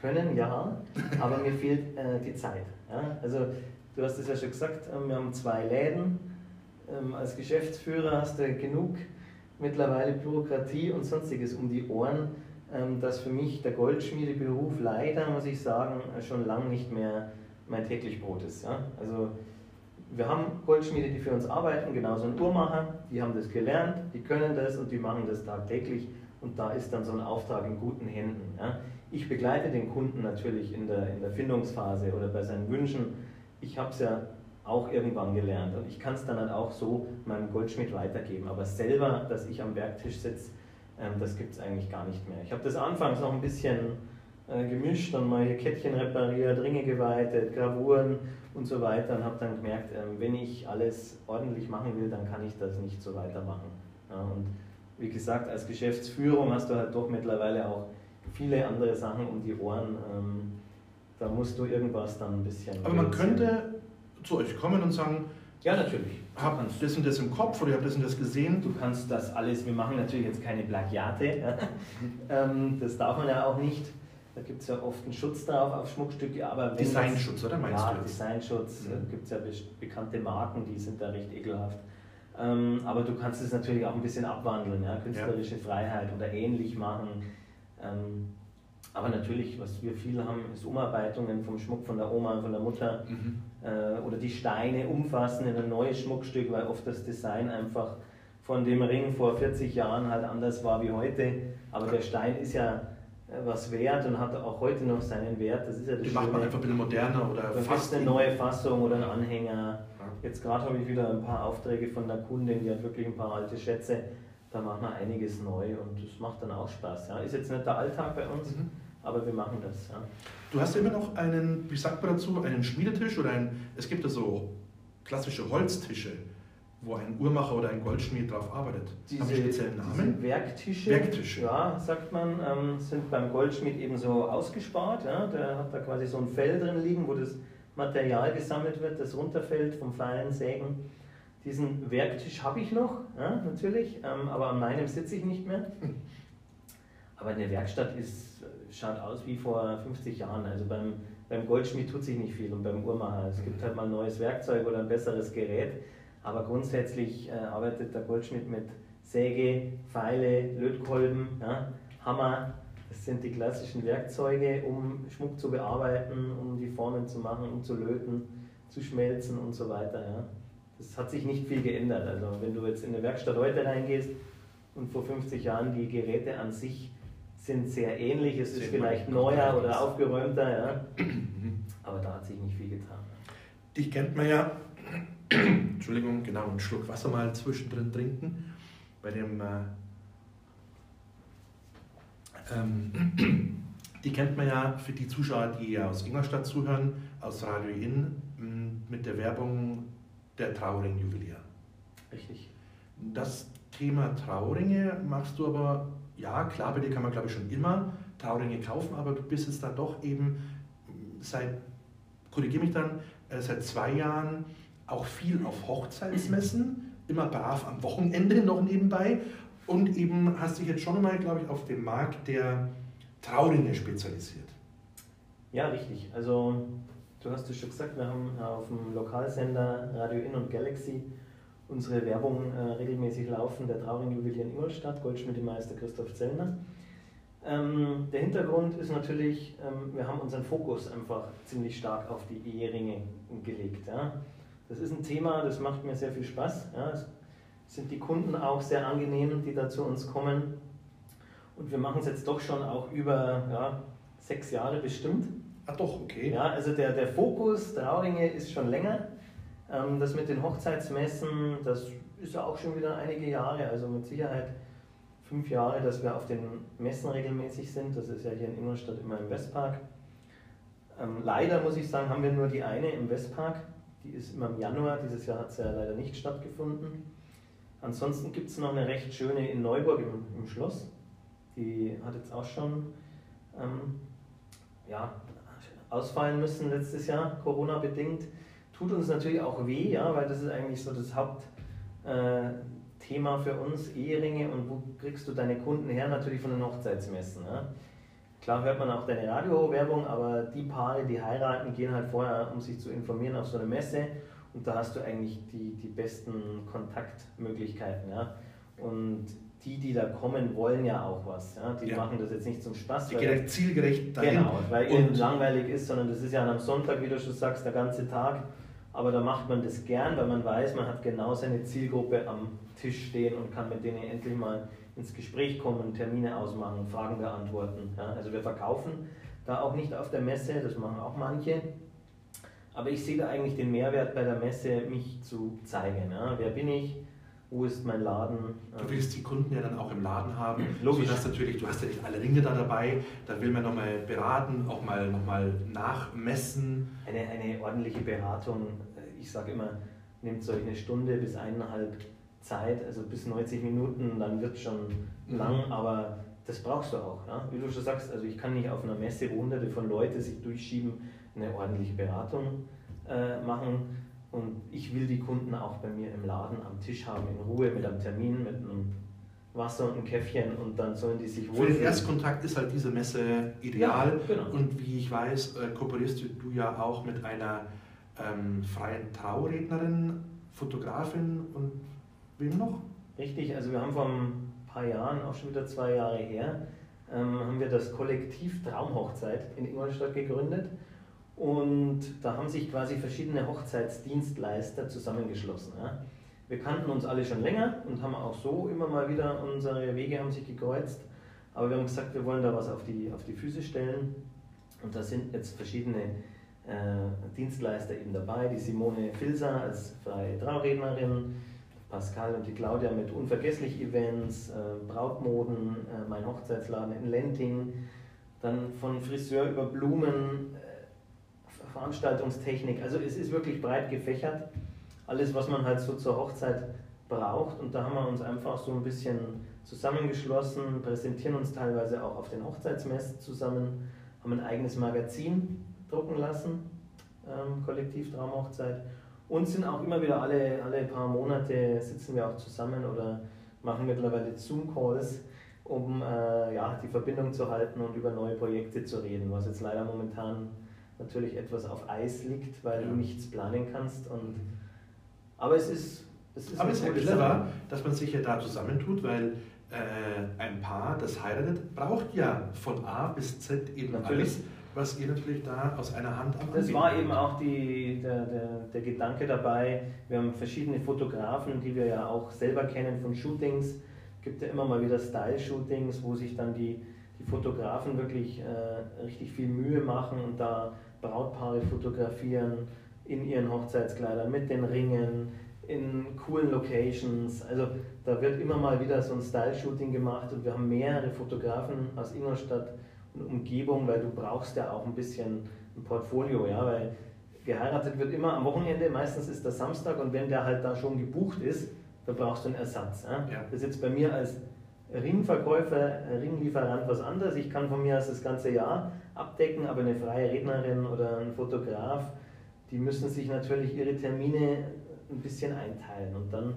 können ja, aber mir fehlt äh, die Zeit. Ja? Also du hast es ja schon gesagt, ähm, wir haben zwei Läden. Ähm, als Geschäftsführer hast du genug mittlerweile Bürokratie und sonstiges um die Ohren, ähm, dass für mich der Goldschmiedeberuf leider, muss ich sagen, schon lang nicht mehr mein täglich Brot ist. Also wir haben Goldschmiede, die für uns arbeiten, genauso ein Uhrmacher, die haben das gelernt, die können das und die machen das tagtäglich und da ist dann so ein Auftrag in guten Händen. Ich begleite den Kunden natürlich in der, in der Findungsphase oder bei seinen Wünschen. Ich habe es ja auch irgendwann gelernt und ich kann es dann halt auch so meinem Goldschmied weitergeben. Aber selber, dass ich am Werktisch sitze, ähm, das gibt es eigentlich gar nicht mehr. Ich habe das anfangs noch ein bisschen äh, gemischt, dann mal hier Kettchen repariert, Ringe geweitet, Gravuren und so weiter und habe dann gemerkt, ähm, wenn ich alles ordentlich machen will, dann kann ich das nicht so weitermachen. Und wie gesagt, als Geschäftsführung hast du halt doch mittlerweile auch viele andere Sachen um die Ohren. Ähm, da musst du irgendwas dann ein bisschen. Aber man reduzieren. könnte zu euch kommen und sagen, Ja, natürlich. ich habe das und das im Kopf oder ich habe das und das gesehen. Du kannst das alles, wir machen natürlich jetzt keine Plagiate, ja. ähm, das darf man ja auch nicht. Da gibt es ja oft einen Schutz drauf auf Schmuckstücke, aber wenn Designschutz, oder meinst ja, du jetzt? Designschutz, Mhm. da gibt es ja be bekannte Marken, die sind da recht ekelhaft. Ähm, aber du kannst es natürlich auch ein bisschen abwandeln, ja? künstlerische Freiheit oder ähnlich machen. Ähm, aber natürlich, was wir viel haben, ist Umarbeitungen vom Schmuck von der Oma, von der Mutter Mhm. Äh, oder die Steine umfassen in ein neues Schmuckstück, weil oft das Design einfach von dem Ring vor 40 Jahren halt anders war wie heute. Aber der Stein ist ja äh, was wert und hat auch heute noch seinen Wert. Das ist ja das Die macht man Schöne. einfach ein bisschen moderner oder fast eine neue Fassung oder einen Anhänger. Jetzt gerade habe ich wieder ein paar Aufträge von der Kundin, die hat wirklich ein paar alte Schätze. Da machen wir einiges neu und das macht dann auch Spaß. Ja. Ist jetzt nicht der Alltag bei uns, Mhm. Aber wir machen das. Ja. Du hast ja immer noch einen, wie sagt man dazu, einen Schmiedetisch oder ein, es gibt ja so klassische Holztische, wo ein Uhrmacher oder ein Goldschmied drauf arbeitet? Diese, Haben speziellen Namen? Werktische, Werktische. Ja, sagt man, ähm, sind beim Goldschmied eben so ausgespart. Ja? Der hat da quasi so ein Fell drin liegen, wo das Material gesammelt wird, das runterfällt vom feinen Sägen. Diesen Werktisch habe ich noch, ja, natürlich, ähm, aber an meinem sitze ich nicht mehr. Aber eine Werkstatt ist, schaut aus wie vor 50 Jahren. Also beim, beim Goldschmied tut sich nicht viel und beim Uhrmacher. Es gibt halt mal ein neues Werkzeug oder ein besseres Gerät, aber grundsätzlich äh, arbeitet der Goldschmied mit Säge, Pfeile, Lötkolben, ja, Hammer. Das sind die klassischen Werkzeuge, um Schmuck zu bearbeiten, um die Formen zu machen, um zu löten, zu schmelzen und so weiter. Ja. Das hat sich nicht viel geändert. Also wenn du jetzt in eine Werkstatt heute reingehst und vor 50 Jahren die Geräte an sich sind sehr ähnlich, es ist vielleicht neuer oder aufgeräumter, ja. aber da hat sich nicht viel getan. Dich kennt man ja, Entschuldigung, genau, einen Schluck Wasser mal zwischendrin trinken. Bei dem, äh, ähm, die kennt man ja für die Zuschauer, die aus Ingolstadt zuhören, aus Radio In, mit der Werbung der Trauring-Juwelier. Richtig. Das Thema Trauringe machst du aber ja, klar, bei dir kann man, glaube ich, schon immer Trauringe kaufen, aber du bist jetzt dann doch eben seit, korrigiere mich dann, äh, seit zwei Jahren auch viel auf Hochzeitsmessen, immer brav am Wochenende noch nebenbei und eben hast dich jetzt schon mal, glaube ich, auf den Markt der Trauringe spezialisiert. Ja, richtig. Also du hast es schon gesagt, wir haben auf dem Lokalsender Radio In und Galaxy unsere Werbung äh, regelmäßig laufen, der Trauring Juwelier in Ingolstadt, Goldschmiedemeister Christoph Zellner. Ähm, der Hintergrund ist natürlich, ähm, wir haben unseren Fokus einfach ziemlich stark auf die Eheringe gelegt. Ja. Das ist ein Thema, das macht mir sehr viel Spaß. Ja. Es sind die Kunden auch sehr angenehm, die da zu uns kommen. Und wir machen es jetzt doch schon auch über ja, sechs Jahre bestimmt. Ah doch, okay. Ja, also der, der Fokus Trauringe ist schon länger. Ähm, das mit den Hochzeitsmessen, das ist ja auch schon wieder einige Jahre, also mit Sicherheit fünf Jahre, dass wir auf den Messen regelmäßig sind. Das ist ja hier in Ingolstadt immer im Westpark. Ähm, leider muss ich sagen, haben wir nur die eine im Westpark. Die ist immer im Januar. Dieses Jahr hat sie ja leider nicht stattgefunden. Ansonsten gibt es noch eine recht schöne in Neuburg im, im, Schloss. Die hat jetzt auch schon ähm, ja, ausfallen müssen letztes Jahr, Corona-bedingt tut uns natürlich auch weh, ja, weil das ist eigentlich so das Hauptthema äh, für uns, Eheringe und wo kriegst du deine Kunden her? Natürlich von den Hochzeitsmessen. Ja. Klar hört man auch deine Radiowerbung, aber die Paare, die heiraten, gehen halt vorher, um sich zu informieren, auf so eine Messe und da hast du eigentlich die, die besten Kontaktmöglichkeiten. Ja. Und die, die da kommen, wollen ja auch was. Ja? Die ja. machen das jetzt nicht zum Spaß. Die gehen zielgerecht dahin. Genau, weil ihnen langweilig ist, sondern das ist ja am Sonntag, wie du schon sagst, der ganze Tag aber da macht man das gern, weil man weiß, man hat genau seine Zielgruppe am Tisch stehen und kann mit denen endlich mal ins Gespräch kommen, Termine ausmachen, Fragen beantworten. Ja, also wir verkaufen da auch nicht auf der Messe, das machen auch manche. Aber ich sehe da eigentlich den Mehrwert bei der Messe, mich zu zeigen. Ja, wer bin ich? Wo ist mein Laden? Du willst die Kunden ja dann auch im Laden haben. Logisch. Sodass natürlich, du hast ja nicht alle Ringe da dabei, da will man nochmal beraten, auch mal nochmal nachmessen. Eine, eine ordentliche Beratung, äh, ich sage immer, nimmt so eine Stunde bis eineinhalb Zeit, also bis 90 Minuten, dann wird es schon mhm. lang, aber das brauchst du auch. Ja? Wie du schon sagst, also ich kann nicht auf einer Messe, wo hunderte von Leuten sich durchschieben, eine ordentliche Beratung äh, machen und ich will die Kunden auch bei mir im Laden am Tisch haben, in Ruhe, mit einem Termin, mit einem Wasser und einem Käffchen und dann sollen die sich wohl. Für den Erstkontakt ist halt diese Messe ideal. Ja, genau. Und wie ich weiß, äh, kooperierst du ja auch mit einer ähm, freien Traurednerin, Fotografin und wem noch? Richtig, also wir haben vor ein paar Jahren, auch schon wieder zwei Jahre her, ähm, haben wir das Kollektiv Traumhochzeit in Ingolstadt gegründet. Und da haben sich quasi verschiedene Hochzeitsdienstleister zusammengeschlossen. Ja. Wir kannten uns alle schon länger und haben auch so immer mal wieder unsere Wege haben sich gekreuzt. Aber wir haben gesagt, wir wollen da was auf die, auf die Füße stellen. Und da sind jetzt verschiedene äh, Dienstleister eben dabei. Die Simone Filser als freie Traurednerin, Pascal und die Claudia mit Unvergesslich Events, äh, Brautmoden, äh, mein Hochzeitsladen in Lenting, dann von Friseur über Blumen, Veranstaltungstechnik. Also es ist wirklich breit gefächert. alles, was man halt so zur Hochzeit braucht. Und da haben wir uns einfach so ein bisschen zusammengeschlossen, präsentieren uns teilweise auch auf den Hochzeitsmessen zusammen, haben ein eigenes Magazin drucken lassen, ähm, Kollektiv Traumhochzeit. Und sind auch immer wieder alle, alle paar Monate sitzen wir auch zusammen oder machen mittlerweile Zoom-Calls, um äh, ja, die Verbindung zu halten und über neue Projekte zu reden, was jetzt leider momentan natürlich etwas auf Eis liegt, weil ja. du nichts planen kannst. Und, aber es ist, es ist aber es ist ja clever, Sache. dass man sich ja da zusammentut, weil äh, ein Paar, das heiratet, braucht ja von A bis Z eben natürlich. alles, was ihr natürlich da aus einer Hand am Das war eben auch die, der, der, der Gedanke dabei. Wir haben verschiedene Fotografen, die wir ja auch selber kennen von Shootings. Es gibt ja immer mal wieder Style-Shootings, wo sich dann die, die Fotografen wirklich äh, richtig viel Mühe machen und da Brautpaare fotografieren in ihren Hochzeitskleidern mit den Ringen, in coolen Locations. Also da wird immer mal wieder so ein Style-Shooting gemacht und wir haben mehrere Fotografen aus Ingolstadt und Umgebung, weil du brauchst ja auch ein bisschen ein Portfolio, ja, weil geheiratet wird immer am Wochenende, meistens ist das Samstag und wenn der halt da schon gebucht ist, dann brauchst du einen Ersatz. Ja? Ja. Das ist jetzt bei mir als Ringverkäufer, Ringlieferant was anderes. Ich kann von mir aus das ganze Jahr abdecken, aber eine freie Rednerin oder ein Fotograf, die müssen sich natürlich ihre Termine ein bisschen einteilen. Und dann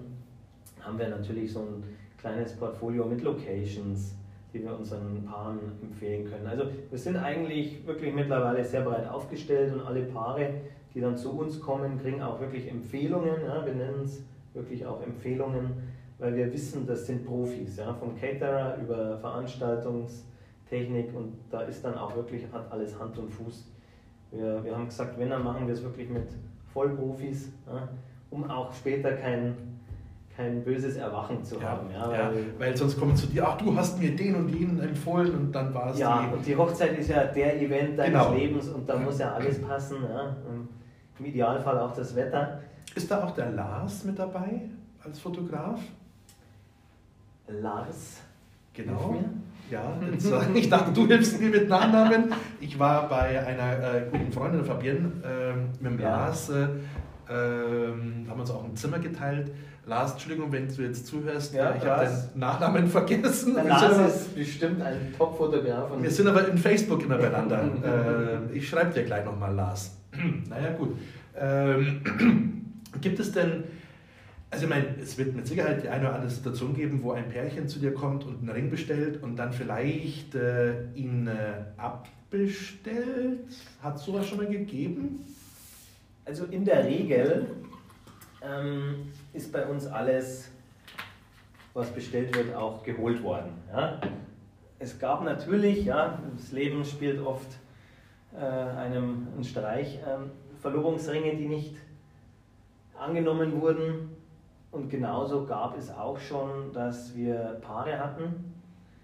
haben wir natürlich so ein kleines Portfolio mit Locations, die wir unseren Paaren empfehlen können. Also wir sind eigentlich wirklich mittlerweile sehr breit aufgestellt und alle Paare, die dann zu uns kommen, kriegen auch wirklich Empfehlungen. Ja, wir nennen es wirklich auch Empfehlungen, weil wir wissen, das sind Profis, ja, vom Caterer über Veranstaltungstechnik und da ist dann auch wirklich, hat alles Hand und Fuß. Wir, wir haben gesagt, wenn, dann machen wir es wirklich mit Vollprofis. Ja, um auch später kein, kein böses Erwachen zu ja, haben. Ja, weil, ja, weil sonst kommen zu dir, ach du hast mir den und jenen empfohlen und dann war es Ja, die, und die Hochzeit ist ja der Event deines genau. Lebens und da muss ja alles passen. Ja. Im Idealfall auch das Wetter. Ist da auch der Lars mit dabei als Fotograf? Lars? Genau. Ja, ich dachte, du hilfst mir mit Nachnamen. Ich war bei einer äh, guten Freundin Fabienne äh, mit dem ja. Lars äh, ähm, haben uns auch ein Zimmer geteilt. Lars, Entschuldigung, wenn du jetzt zuhörst, ja, ich habe deinen Nachnamen vergessen. Der Lars ist bestimmt ein Top-Fotograf. Wir sind aber in Facebook immer beieinander. äh, ich schreibe dir gleich nochmal, Lars. naja, gut. Ähm, gibt es denn, also ich meine, es wird mit Sicherheit die eine oder andere Situation geben, wo ein Pärchen zu dir kommt und einen Ring bestellt und dann vielleicht äh, ihn äh, abbestellt. Hat es sowas schon mal gegeben? Also in der Regel ähm, ist bei uns alles, was bestellt wird, auch geholt worden. Ja? Es gab natürlich, ja, das Leben spielt oft äh, einem einen Streich, ähm, Verlobungsringe, die nicht angenommen wurden. Und genauso gab es auch schon, dass wir Paare hatten.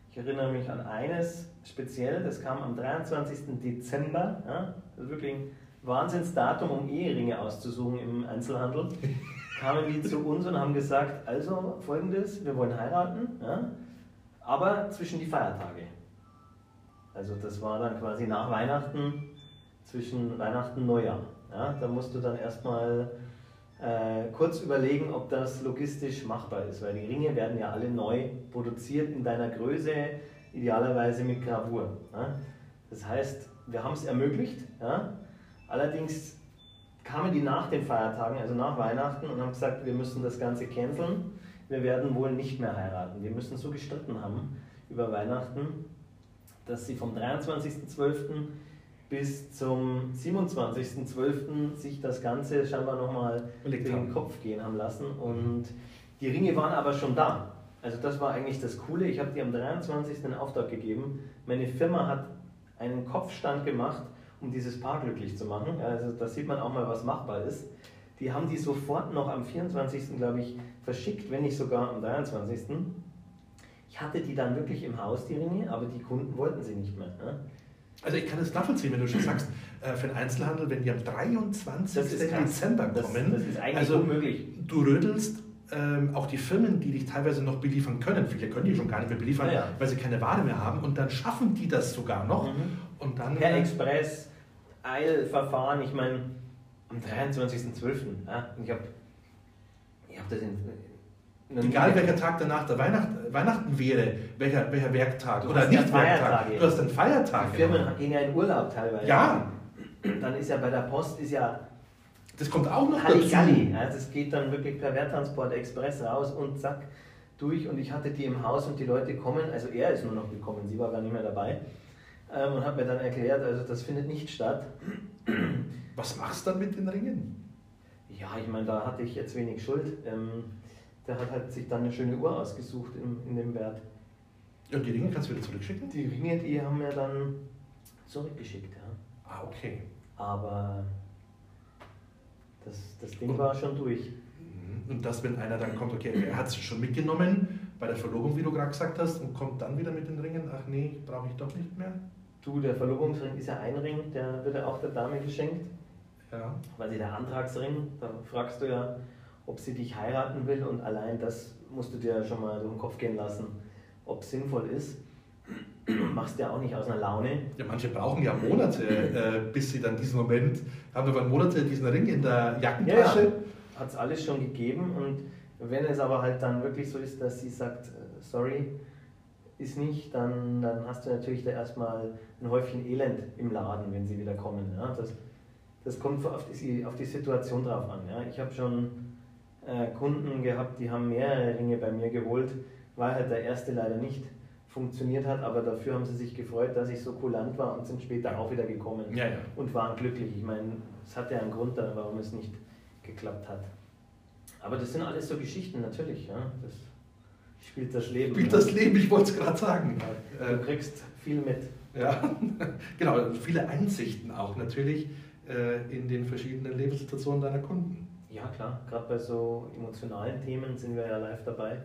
Ich erinnere mich an eines speziell, das kam am 23. Dezember, ja, also wirklich Wahnsinnsdatum, um Eheringe auszusuchen im Einzelhandel, kamen die zu uns und haben gesagt, also folgendes, wir wollen heiraten, ja, aber zwischen die Feiertage. Also das war dann quasi nach Weihnachten, zwischen Weihnachten und Neujahr. Ja, da musst du dann erstmal äh, kurz überlegen, ob das logistisch machbar ist, weil die Ringe werden ja alle neu produziert in deiner Größe, idealerweise mit Gravur. Ja. Das heißt, wir haben es ermöglicht, ja, Allerdings kamen die nach den Feiertagen, also nach Weihnachten, und haben gesagt, wir müssen das Ganze canceln. Wir werden wohl nicht mehr heiraten. Wir müssen so gestritten haben über Weihnachten, dass sie vom 23.12. bis zum 27.12. sich das Ganze scheinbar nochmal durch den Kopf gehen haben lassen. Und die Ringe waren aber schon da. Also das war eigentlich das Coole. Ich habe die am 23. in Auftrag gegeben. Meine Firma hat einen Kopfstand gemacht um dieses Paar glücklich zu machen. Also da sieht man auch mal, was machbar ist. Die haben die sofort noch am 24. glaube ich verschickt, wenn nicht sogar am 23. Ich hatte die dann wirklich im Haus, die Ringe, aber die Kunden wollten sie nicht mehr. Ne? Also ich kann es nachvollziehen, wenn du schon sagst, äh, für den Einzelhandel, wenn die am 23. Dezember kommen, das, das ist eigentlich also unmöglich. Du rödelst ähm, auch die Firmen, die dich teilweise noch beliefern können, viele können die schon gar nicht mehr beliefern, ja, ja. weil sie keine Ware mehr haben und dann schaffen die das sogar noch. Mhm. Und dann, per Express, Eilverfahren, ich meine, am 23.12. Ja, ich habe Ich habe das in, Egal welcher Tag danach der Weihnacht, Weihnachten wäre, welcher, welcher Werktag oder nicht Werktag. Du hast einen Feiertag. Die Firmen gehen ja in Urlaub teilweise. Ja. Dann ist ja bei der Post ist ja das kommt auch noch Halligalli. dazu. Ja, das geht dann wirklich per Werttransport Express raus und zack durch. Und ich hatte die im Haus und die Leute kommen, also er ist nur noch gekommen, sie war gar nicht mehr dabei ähm, und hat mir dann erklärt, also das findet nicht statt. Was machst du dann mit den Ringen? Ja, ich meine, da hatte ich jetzt wenig Schuld. Ähm, der hat halt sich dann eine schöne Uhr ausgesucht in, in dem Wert. Ja, und die Ringe kannst du wieder zurückschicken? Die Ringe, die haben wir dann zurückgeschickt, ja. Ah, okay. Aber das, das Ding und, war schon durch. Mhm. Und das, wenn einer dann kommt, okay, er hat es schon mitgenommen bei der Verlobung, wie du gerade gesagt hast, und kommt dann wieder mit den Ringen, ach nee, brauche ich doch nicht mehr? Du, der Verlobungsring ist ja ein Ring, der wird ja auch der Dame geschenkt. Ja. Weil sie der Antragsring, da fragst du ja, ob sie dich heiraten will und allein das musst du dir schon mal durch den Kopf gehen lassen, ob es sinnvoll ist. Machst ja auch nicht aus einer Laune. Ja, manche brauchen ja Monate, äh, bis sie dann diesen Moment haben, aber Monate diesen Ring in der Jackentasche. Ja, ja. Hat es alles schon gegeben und wenn es aber halt dann wirklich so ist, dass sie sagt, äh, sorry, ist nicht, dann, dann hast du natürlich da erstmal ein Häufchen Elend im Laden, wenn sie wieder kommen. Ja? Das, das kommt auf die, auf die Situation drauf an. Ja? Ich habe schon äh, Kunden gehabt, die haben mehrere Ringe bei mir geholt, weil halt der erste leider nicht funktioniert hat, aber dafür haben sie sich gefreut, dass ich so kulant war und sind später auch wieder gekommen ja, ja. und waren glücklich. Ich meine, es hat ja einen Grund, warum es nicht geklappt hat. Aber das sind alles so Geschichten, natürlich. Ja? Das spielt das Leben. Spielt das Leben, ich wollte es gerade sagen. Du kriegst viel mit. Ja, genau, viele Einsichten auch natürlich äh, in den verschiedenen Lebenssituationen deiner Kunden. Ja, klar. Gerade bei so emotionalen Themen sind wir ja live dabei.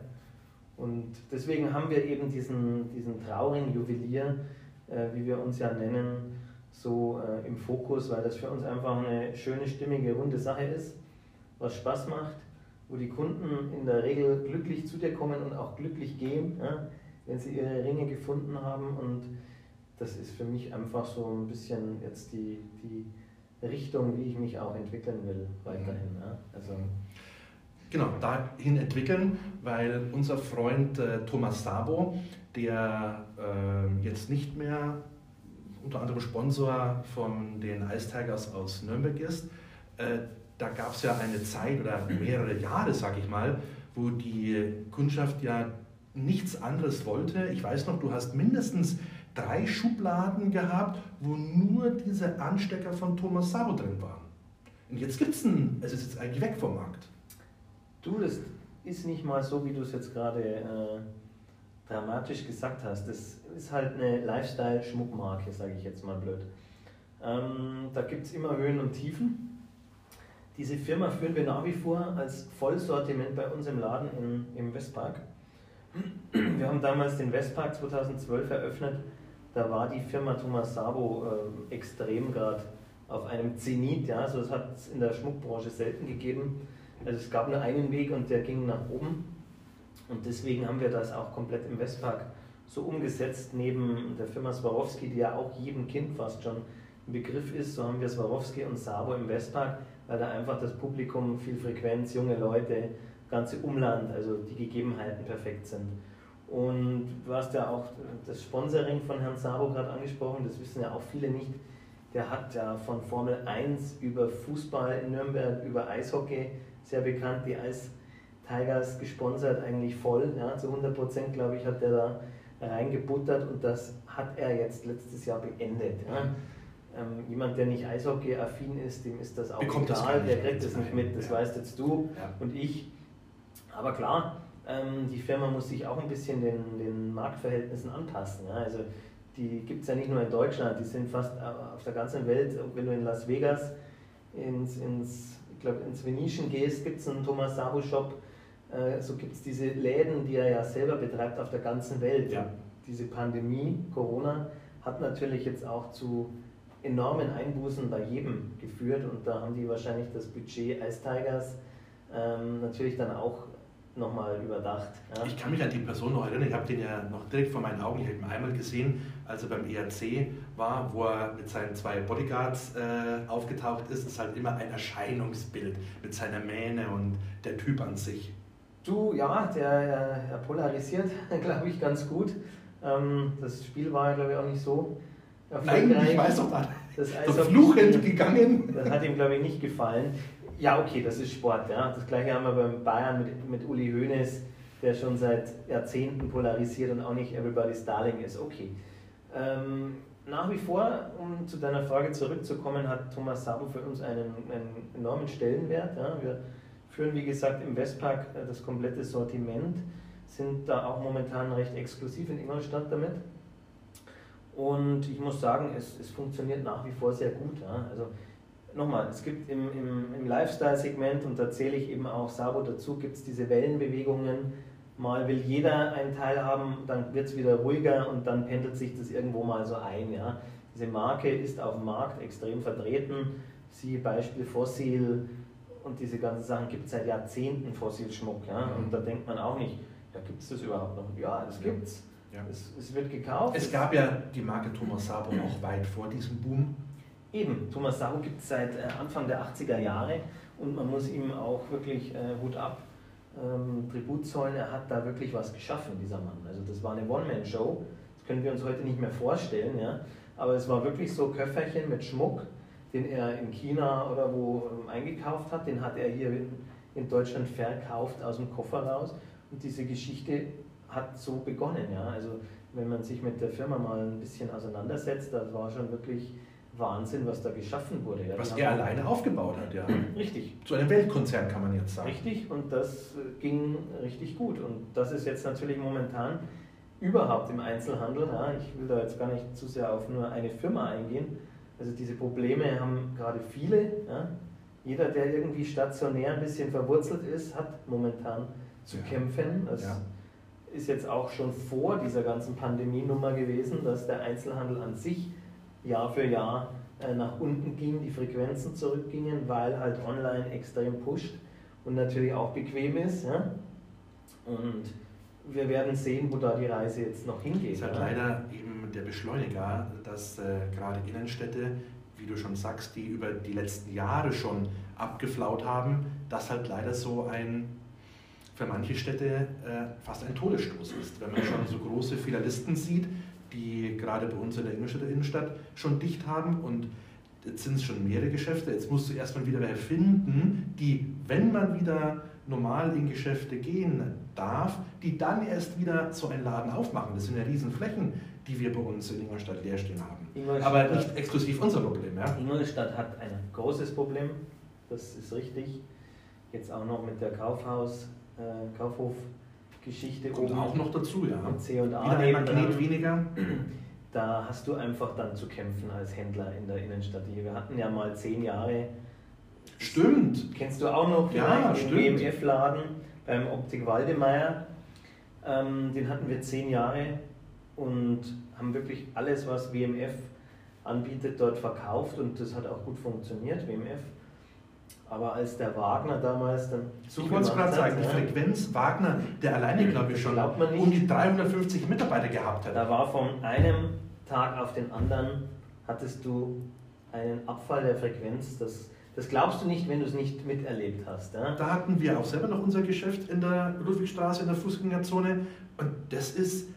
Und deswegen haben wir eben diesen, diesen traurigen Juwelier, äh, wie wir uns ja nennen, so äh, im Fokus, weil das für uns einfach eine schöne, stimmige, runde Sache ist, was Spaß macht, wo die Kunden in der Regel glücklich zu dir kommen und auch glücklich gehen, ja, wenn sie ihre Ringe gefunden haben. Und das ist für mich einfach so ein bisschen jetzt die, die Richtung, wie ich mich auch entwickeln will, weiterhin. Ja? Also, Genau, dahin entwickeln, weil unser Freund äh, Thomas Sabo, der äh, jetzt nicht mehr unter anderem Sponsor von den Ice Tigers aus Nürnberg ist, äh, da gab es ja eine Zeit oder mehrere Jahre, sag ich mal, wo die Kundschaft ja nichts anderes wollte. Ich weiß noch, du hast mindestens drei Schubladen gehabt, wo nur diese Anstecker von Thomas Sabo drin waren. Und jetzt gibt es einen, es ist jetzt eigentlich weg vom Markt. Du, das ist nicht mal so, wie du es jetzt gerade äh, dramatisch gesagt hast. Das ist halt eine Lifestyle-Schmuckmarke, sage ich jetzt mal blöd. Ähm, da gibt es immer Höhen und Tiefen. Diese Firma führen wir nach wie vor als Vollsortiment bei uns im Laden in, im Westpark. Wir haben damals den Westpark 2012 eröffnet da war die Firma Thomas Sabo äh, extrem gerade auf einem Zenit. Ja? Also das hat es in der Schmuckbranche selten gegeben. Also es gab nur einen Weg und der ging nach oben. Und deswegen haben wir das auch komplett im Westpark so umgesetzt, neben der Firma Swarovski, die ja auch jedem Kind fast schon ein Begriff ist. So haben wir Swarovski und Sabo im Westpark, weil da einfach das Publikum, viel Frequenz, junge Leute, ganze Umland, also die Gegebenheiten perfekt sind. Und du hast ja auch das Sponsoring von Herrn Sabo gerade angesprochen, das wissen ja auch viele nicht. Der hat ja von Formel 1 über Fußball in Nürnberg, über Eishockey, sehr bekannt, die Eis Tigers gesponsert, eigentlich voll. Ja, zu 100 Prozent, glaube ich, hat der da reingebuttert und das hat er jetzt letztes Jahr beendet. Ja. Ähm, jemand, der nicht Eishockey-affin ist, dem ist das auch Bekommt egal, der kriegt das nicht mit, das ja. weißt jetzt du und ich. Aber klar, ähm, die Firma muss sich auch ein bisschen den, den Marktverhältnissen anpassen. Ja? Also die gibt es ja nicht nur in Deutschland, die sind fast äh, auf der ganzen Welt. Wenn du in Las Vegas ins, ins, ich glaub, ins Venetian gehst, gibt es einen Thomas Sabo Shop. Äh, so gibt es diese Läden, die er ja selber betreibt auf der ganzen Welt. Ja. Diese Pandemie, Corona, hat natürlich jetzt auch zu enormen Einbußen bei jedem geführt und da haben die wahrscheinlich das Budget Ice Tigers ähm, natürlich dann auch nochmal überdacht. Ja. Ich kann mich an die Person noch erinnern, ich habe den ja noch direkt vor meinen Augen, ich habe ihn einmal gesehen, als er beim ERC war, wo er mit seinen zwei Bodyguards äh, aufgetaucht ist. Das ist halt immer ein Erscheinungsbild mit seiner Mähne und der Typ an sich. Du, ja, der, der polarisiert, glaube ich, ganz gut. Ähm, das Spiel war, glaube ich, auch nicht so erfolgreich. Nein, ich weiß doch, das ist fluchend gegangen. Das hat ihm, glaube ich, nicht gefallen. Ja, okay, das ist Sport. Ja. Das gleiche haben wir beim Bayern mit, mit Uli Hoeneß, der schon seit Jahrzehnten polarisiert und auch nicht everybody's darling ist. Okay. Ähm, nach wie vor, um zu deiner Frage zurückzukommen, hat Thomas Sabo für uns einen, einen enormen Stellenwert. Ja. Wir führen, wie gesagt, im Westpark äh, das komplette Sortiment, sind da auch momentan recht exklusiv in Ingolstadt damit. Und ich muss sagen, es, es funktioniert nach wie vor sehr gut. Ja. Also nochmal, es gibt im, im, im Lifestyle-Segment, und da zähle ich eben auch Sabo dazu, gibt es diese Wellenbewegungen. Mal will jeder einen Teil haben, dann wird es wieder ruhiger und dann pendelt sich das irgendwo mal so ein. Ja. Diese Marke ist auf dem Markt extrem vertreten. Siehe Beispiel Fossil und diese ganzen Sachen gibt es seit Jahrzehnten Fossilschmuck. Ja. Und da denkt man auch nicht, ja, gibt es das überhaupt noch? Ja, das gibt es. Ja. Es, es wird gekauft. Es gab ja die Marke Thomas Sabo auch weit vor diesem Boom. Eben, Thomas Sabo gibt es seit äh, Anfang der 80er Jahre und man muss ihm auch wirklich äh, Hut ab ähm, Tribut zollen. Er hat da wirklich was geschaffen, dieser Mann. Also das war eine One-Man-Show, das können wir uns heute nicht mehr vorstellen, ja? aber es war wirklich so Köfferchen mit Schmuck, den er in China oder wo ähm, eingekauft hat, den hat er hier in, Deutschland verkauft aus dem Koffer raus und diese Geschichte hat so begonnen. Ja? Also wenn man sich mit der Firma mal ein bisschen auseinandersetzt, das war schon wirklich Wahnsinn, was da geschaffen wurde. Ja. Was er alleine aufgebaut hat, ja. Richtig. Zu einem Weltkonzern kann man jetzt sagen. Richtig, und das äh, ging richtig gut. Und das ist jetzt natürlich momentan überhaupt im Einzelhandel. Ja. Ich will da jetzt gar nicht zu sehr auf nur eine Firma eingehen. Also diese Probleme haben gerade viele. Ja. Jeder, der irgendwie stationär ein bisschen verwurzelt ist, hat momentan zu ja. kämpfen. Das ist jetzt auch schon vor dieser ganzen Pandemienummer gewesen, dass der Einzelhandel an sich Jahr für Jahr äh, nach unten ging, die Frequenzen zurückgingen, weil halt online extrem pusht und natürlich auch bequem ist. Ja? Und wir werden sehen, wo da die Reise jetzt noch hingeht. Es ist halt ja? leider eben der Beschleuniger, dass äh, gerade Innenstädte, wie du schon sagst, die über die letzten Jahre schon abgeflaut haben, dass halt leider so ein für manche Städte äh, fast ein Todesstoß ist. Wenn man schon so große Filialisten sieht, die gerade bei uns in der Innenstadt schon dicht haben und jetzt sind es schon mehrere Geschäfte. Jetzt musst du erstmal wieder welche finden, die, wenn man wieder normal in Geschäfte gehen darf, die dann erst wieder so einen Laden aufmachen. Das sind ja Riesenflächen, die wir bei uns in Ingolstadt leer stehen haben. Aber nicht exklusiv unser Problem. Ja? Ingolstadt hat ein großes Problem, das ist richtig. Jetzt auch noch mit der Kaufhaus, äh, Kaufhof Geschichte Kommt oben auch noch dazu, ja. C und A Wieder ein Magnet weniger. Da hast du einfach dann zu kämpfen als Händler in der Innenstadt hier. Wir hatten ja mal zehn Jahre. Stimmt. Kennst du auch noch ja, den BMF-Laden beim Optik Waldemeier? Ähm, den hatten wir zehn Jahre und haben wirklich alles, was WMF anbietet, dort verkauft und das hat auch gut funktioniert. WMF aber als der Wagner damals dann so Ich wollte es gerade sagen, die Frequenz Wagner, der alleine, glaube ich, schon um die 350 Mitarbeiter gehabt hat. Da war von einem Tag auf den anderen, hattest du einen Abfall der Frequenz, das, das glaubst du nicht, wenn du es nicht miterlebt hast. Ja? Da hatten wir auch selber noch unser Geschäft in der Ludwigstraße, in der Fußgängerzone und das ist,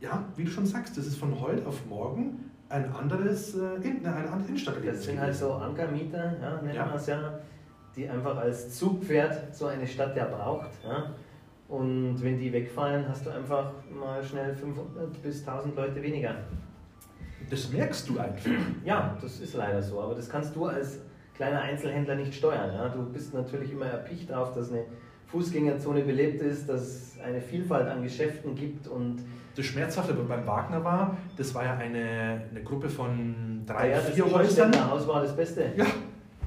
ja, wie du schon sagst, das ist von heute auf morgen ein anderes, äh, eine andere Innenstadt. Das sind halt so Ankermieter, ja, nennt ja. man es ja, die einfach als Zugpferd so eine Stadt ja braucht. Ja. Und wenn die wegfallen, hast du einfach mal schnell 500 bis 1000 Leute weniger. Das merkst du einfach. Ja, das ist leider so. Aber das kannst du als kleiner Einzelhändler nicht steuern. Ja. Du bist natürlich immer erpicht darauf, dass eine Fußgängerzone belebt ist, dass es eine Vielfalt an Geschäften gibt und das Schmerzhafte beim Wagner war, das war ja eine, eine Gruppe von drei, ja, vier Häusern. Das war das Beste. Ja.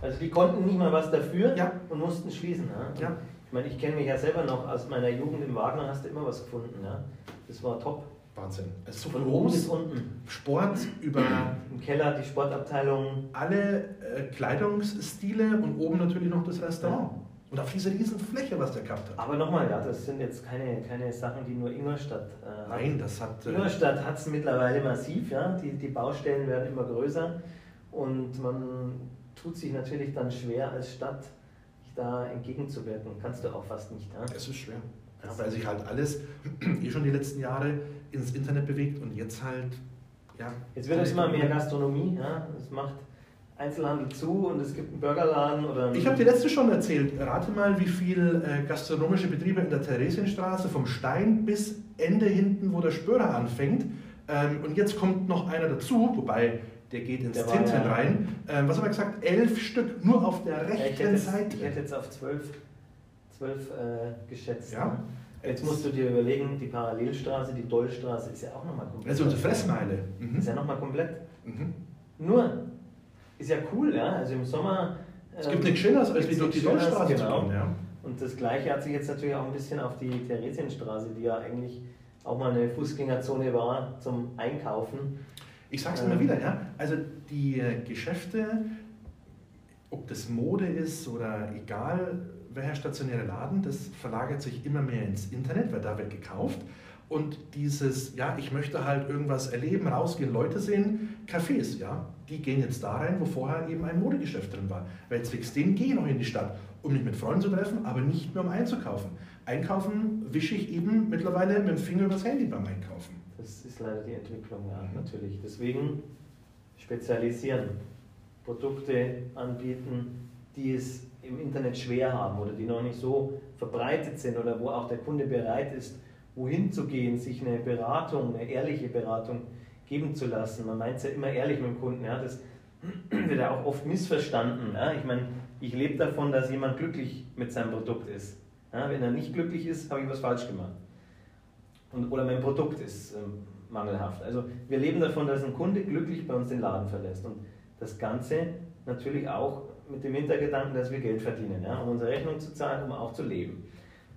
Also die konnten nicht mal was dafür ja. und mussten schließen. Ja. ja. Ich meine, ich kenne mich ja selber noch aus meiner Jugend im Wagner, hast du immer was gefunden. Ja. Das war top. Wahnsinn. Also von oben bis unten. Sport über. Im Keller die Sportabteilung. Alle äh, Kleidungsstile und oben natürlich noch das Restaurant. Und auf diese riesen Fläche, was der gehabt hat. Aber nochmal, ja, das sind jetzt keine, keine Sachen, die nur Ingolstadt äh, Nein, das hat. Äh, Ingolstadt hat es mittlerweile massiv, ja. Die, die Baustellen werden immer größer und man tut sich natürlich dann schwer als Stadt, da entgegenzuwirken. Kannst du auch fast nicht. Ja? Es ist schwer. Ja, weil sich halt alles eh schon die letzten Jahre ins Internet bewegt und jetzt halt, ja. Jetzt wird es immer mehr Gastronomie, ja. Es macht Einzelhandel zu und es gibt einen Burgerladen oder. Ich habe dir letzte schon erzählt, rate mal, wie viele äh, gastronomische Betriebe in der Theresienstraße vom Stein bis Ende hinten, wo der Spörer anfängt. Ähm, und jetzt kommt noch einer dazu, wobei der geht ins Tinten ja, rein. Ähm, was haben wir gesagt? Elf Stück nur auf der rechten ja, ich Seite. Ich hätte jetzt auf zwölf, zwölf äh, geschätzt. Ja. Ne? Jetzt musst du dir überlegen, die Parallelstraße, die Dollstraße ist ja auch nochmal komplett. Also unsere Fressmeile. Mhm. Ist ja nochmal komplett. Mhm. Nur, ist ja cool, ja. Also im Sommer. Es gibt nichts Schöneres, als wie durch die Dollstraße genau. zu kommen, ja. Und das Gleiche hat sich jetzt natürlich auch ein bisschen auf die Theresienstraße, die ja eigentlich auch mal eine Fußgängerzone war zum Einkaufen. Ich sage es immer ähm. wieder, ja. Also die äh, Geschäfte, ob das Mode ist oder egal welcher stationäre Laden, das verlagert sich immer mehr ins Internet, weil da wird gekauft. Und dieses, ja, ich möchte halt irgendwas erleben, rausgehen, Leute sehen, Cafés, ja, die gehen jetzt da rein, wo vorher eben ein Modegeschäft drin war. Weil zwecks denen gehe ich noch in die Stadt, um mich mit Freunden zu treffen, aber nicht mehr um einzukaufen. Einkaufen wische ich eben mittlerweile mit dem Finger übers Handy beim Einkaufen. Das ist leider die Entwicklung, ja, mhm. natürlich. Deswegen spezialisieren, Produkte anbieten, die es im Internet schwer haben oder die noch nicht so verbreitet sind oder wo auch der Kunde bereit ist, wohin zu gehen, sich eine Beratung, eine ehrliche Beratung geben zu lassen. Man meint es ja immer ehrlich mit dem Kunden. Ja, das wird ja auch oft missverstanden. Ja. Ich meine, ich lebe davon, dass jemand glücklich mit seinem Produkt ist. Ja, wenn er nicht glücklich ist, habe ich was falsch gemacht. Und, oder mein Produkt ist ähm, mangelhaft. Also wir leben davon, dass ein Kunde glücklich bei uns den Laden verlässt. Und das Ganze natürlich auch mit dem Hintergedanken, dass wir Geld verdienen, ja, um unsere Rechnung zu zahlen, um auch zu leben.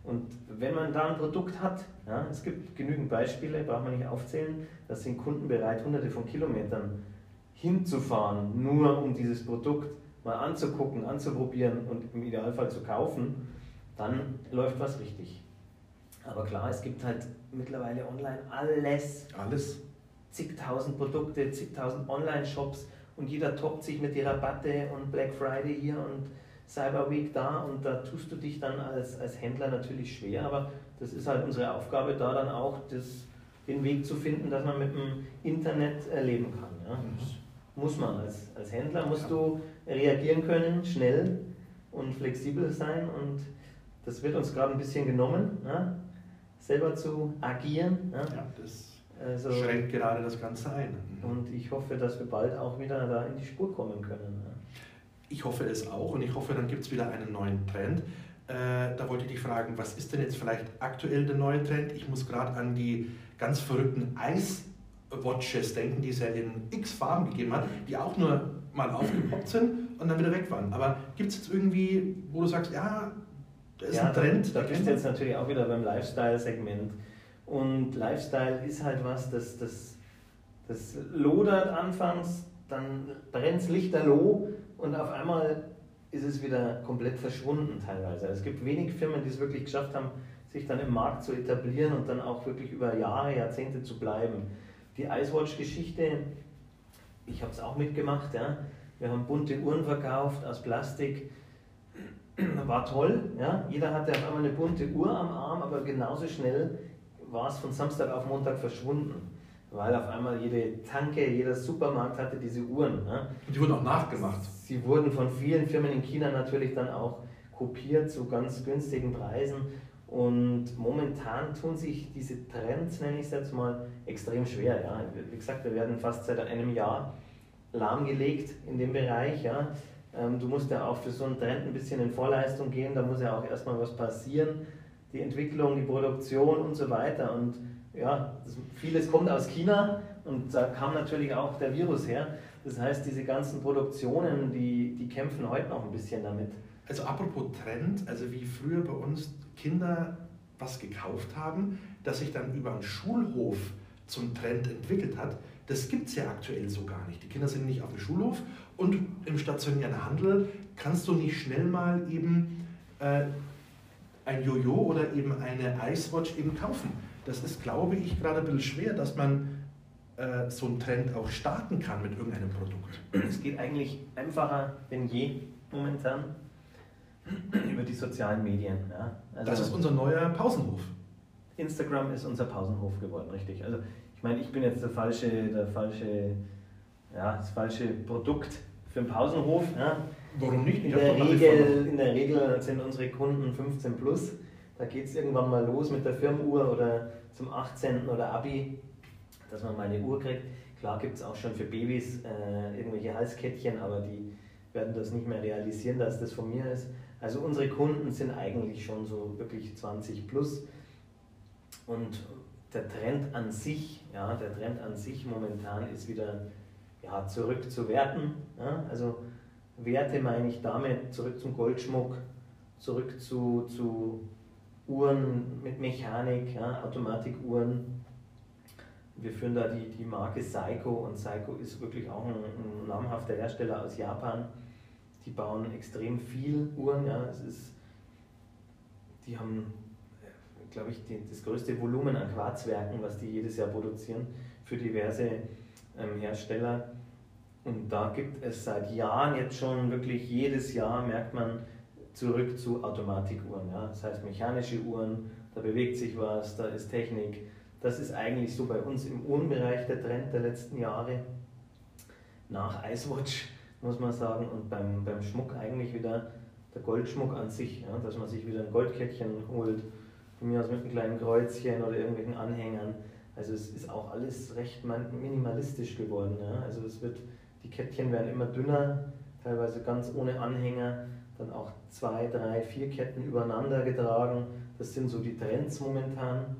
Und wenn man da ein Produkt hat, ja, es gibt genügend Beispiele, braucht man nicht aufzählen, da sind Kunden bereit, hunderte von Kilometern hinzufahren, nur um dieses Produkt mal anzugucken, anzuprobieren und im Idealfall zu kaufen, dann läuft was richtig. Aber klar, es gibt halt mittlerweile online alles. Alles. Zigtausend Produkte, zigtausend Online-Shops und jeder toppt sich mit die Rabatte und Black Friday hier und Cyber Week da und da tust du dich dann als, als Händler natürlich schwer, aber das ist halt unsere Aufgabe, da dann auch das, den Weg zu finden, dass man mit dem Internet erleben kann. Ja? Mhm. Muss man als, als Händler, musst du reagieren können, schnell und flexibel sein und das wird uns gerade ein bisschen genommen, ja? selber zu agieren. Ja? ja das also, schränkt gerade das Ganze ein. Mhm. Und ich hoffe, dass wir bald auch wieder da in die Spur kommen können. Ich hoffe es auch und ich hoffe, dann gibt es wieder einen neuen Trend. Äh, da wollte ich dich fragen, was ist denn jetzt vielleicht aktuell der neue Trend? Ich muss gerade an die ganz verrückten Ice-Watches denken, die es ja in x Farben gegeben hat, die auch nur mal aufgepoppt sind und dann wieder weg waren. Aber gibt es jetzt irgendwie, wo du sagst, ja, da ist ja, ein Trend? Da, da bist du jetzt natürlich auch wieder beim Lifestyle-Segment. Und Lifestyle ist halt was, das, das, das lodert anfangs, dann brennt es lichterloh und auf einmal ist es wieder komplett verschwunden teilweise. Es gibt wenig Firmen, die es wirklich geschafft haben, sich dann im Markt zu etablieren und dann auch wirklich über Jahre, Jahrzehnte zu bleiben. Die Icewatch-Geschichte, ich habe es auch mitgemacht. Ja. Wir haben bunte Uhren verkauft aus Plastik. War toll. Ja. Jeder hatte auf einmal eine bunte Uhr am Arm, aber genauso schnell war es von Samstag auf Montag verschwunden weil auf einmal jede Tanke, jeder Supermarkt hatte diese Uhren. Ne? Und die wurden auch nachgemacht. Sie wurden von vielen Firmen in China natürlich dann auch kopiert zu ganz günstigen Preisen. Und momentan tun sich diese Trends, nenne ich es jetzt mal, extrem schwer. Ja. Wie gesagt, wir werden fast seit einem Jahr lahmgelegt in dem Bereich. Ja. Ähm, du musst ja auch für so einen Trend ein bisschen in Vorleistung gehen, da muss ja auch erstmal was passieren. Die Entwicklung, die Produktion und so weiter. Und ja, vieles kommt aus China und da kam natürlich auch der Virus her. Das heißt, diese ganzen Produktionen, die, die kämpfen heute noch ein bisschen damit. Also apropos Trend, also wie früher bei uns Kinder was gekauft haben, das sich dann über einen Schulhof zum Trend entwickelt hat, das gibt es ja aktuell so gar nicht. Die Kinder sind nicht auf dem Schulhof und im stationären Handel kannst du nicht schnell mal eben äh, ein Jojo oder eben eine Icewatch eben kaufen. Das ist, glaube ich, gerade ein bisschen schwer, dass man äh, so einen Trend auch starten kann mit irgendeinem Produkt. Es geht eigentlich einfacher denn je momentan über die sozialen Medien. Ja. Also das ist unser neuer Pausenhof. Instagram ist unser Pausenhof geworden, richtig. Also ich meine, ich bin jetzt der falsche, der falsche, ja, das falsche Produkt für einen Pausenhof. Ja. Warum nicht? In der, Regel, in der Regel sind unsere Kunden 15 plus. Da geht es irgendwann mal los mit der Firmenuhr oder zum 18. oder Abi, dass man mal eine Uhr kriegt. Klar gibt es auch schon für Babys äh, irgendwelche Halskettchen, aber die werden das nicht mehr realisieren, dass das von mir ist. Also unsere Kunden sind eigentlich schon so wirklich 20 plus. Und der Trend an sich, ja, der Trend an sich momentan ist wieder ja, zurück zu Werten. Ja, also Werte meine ich damit zurück zum Goldschmuck, zurück zu, zu Uhren mit Mechanik, ja, Automatikuhren. Wir führen da die, die Marke Seiko und Seiko ist wirklich auch ein, ein namhafter Hersteller aus Japan. Die bauen extrem viel Uhren. Ja. Es ist, die haben, glaube ich, die, das größte Volumen an Quarzwerken, was die jedes Jahr produzieren für diverse ähm, Hersteller. Und da gibt es seit Jahren jetzt schon wirklich jedes Jahr, merkt man, zurück zu Automatikuhren. Ja? Das heißt mechanische Uhren, da bewegt sich was, da ist Technik. Das ist eigentlich so bei uns im Uhrenbereich der Trend der letzten Jahre. Nach Icewatch muss man sagen und beim, beim Schmuck eigentlich wieder der Goldschmuck an sich, ja? dass man sich wieder ein Goldkettchen holt, von mir aus mit einem kleinen Kreuzchen oder irgendwelchen Anhängern. Also es ist auch alles recht minimalistisch geworden. Ja? Also es wird die Kettchen werden immer dünner, teilweise ganz ohne Anhänger, dann auch zwei, drei, vier Ketten übereinander getragen. Das sind so die Trends momentan,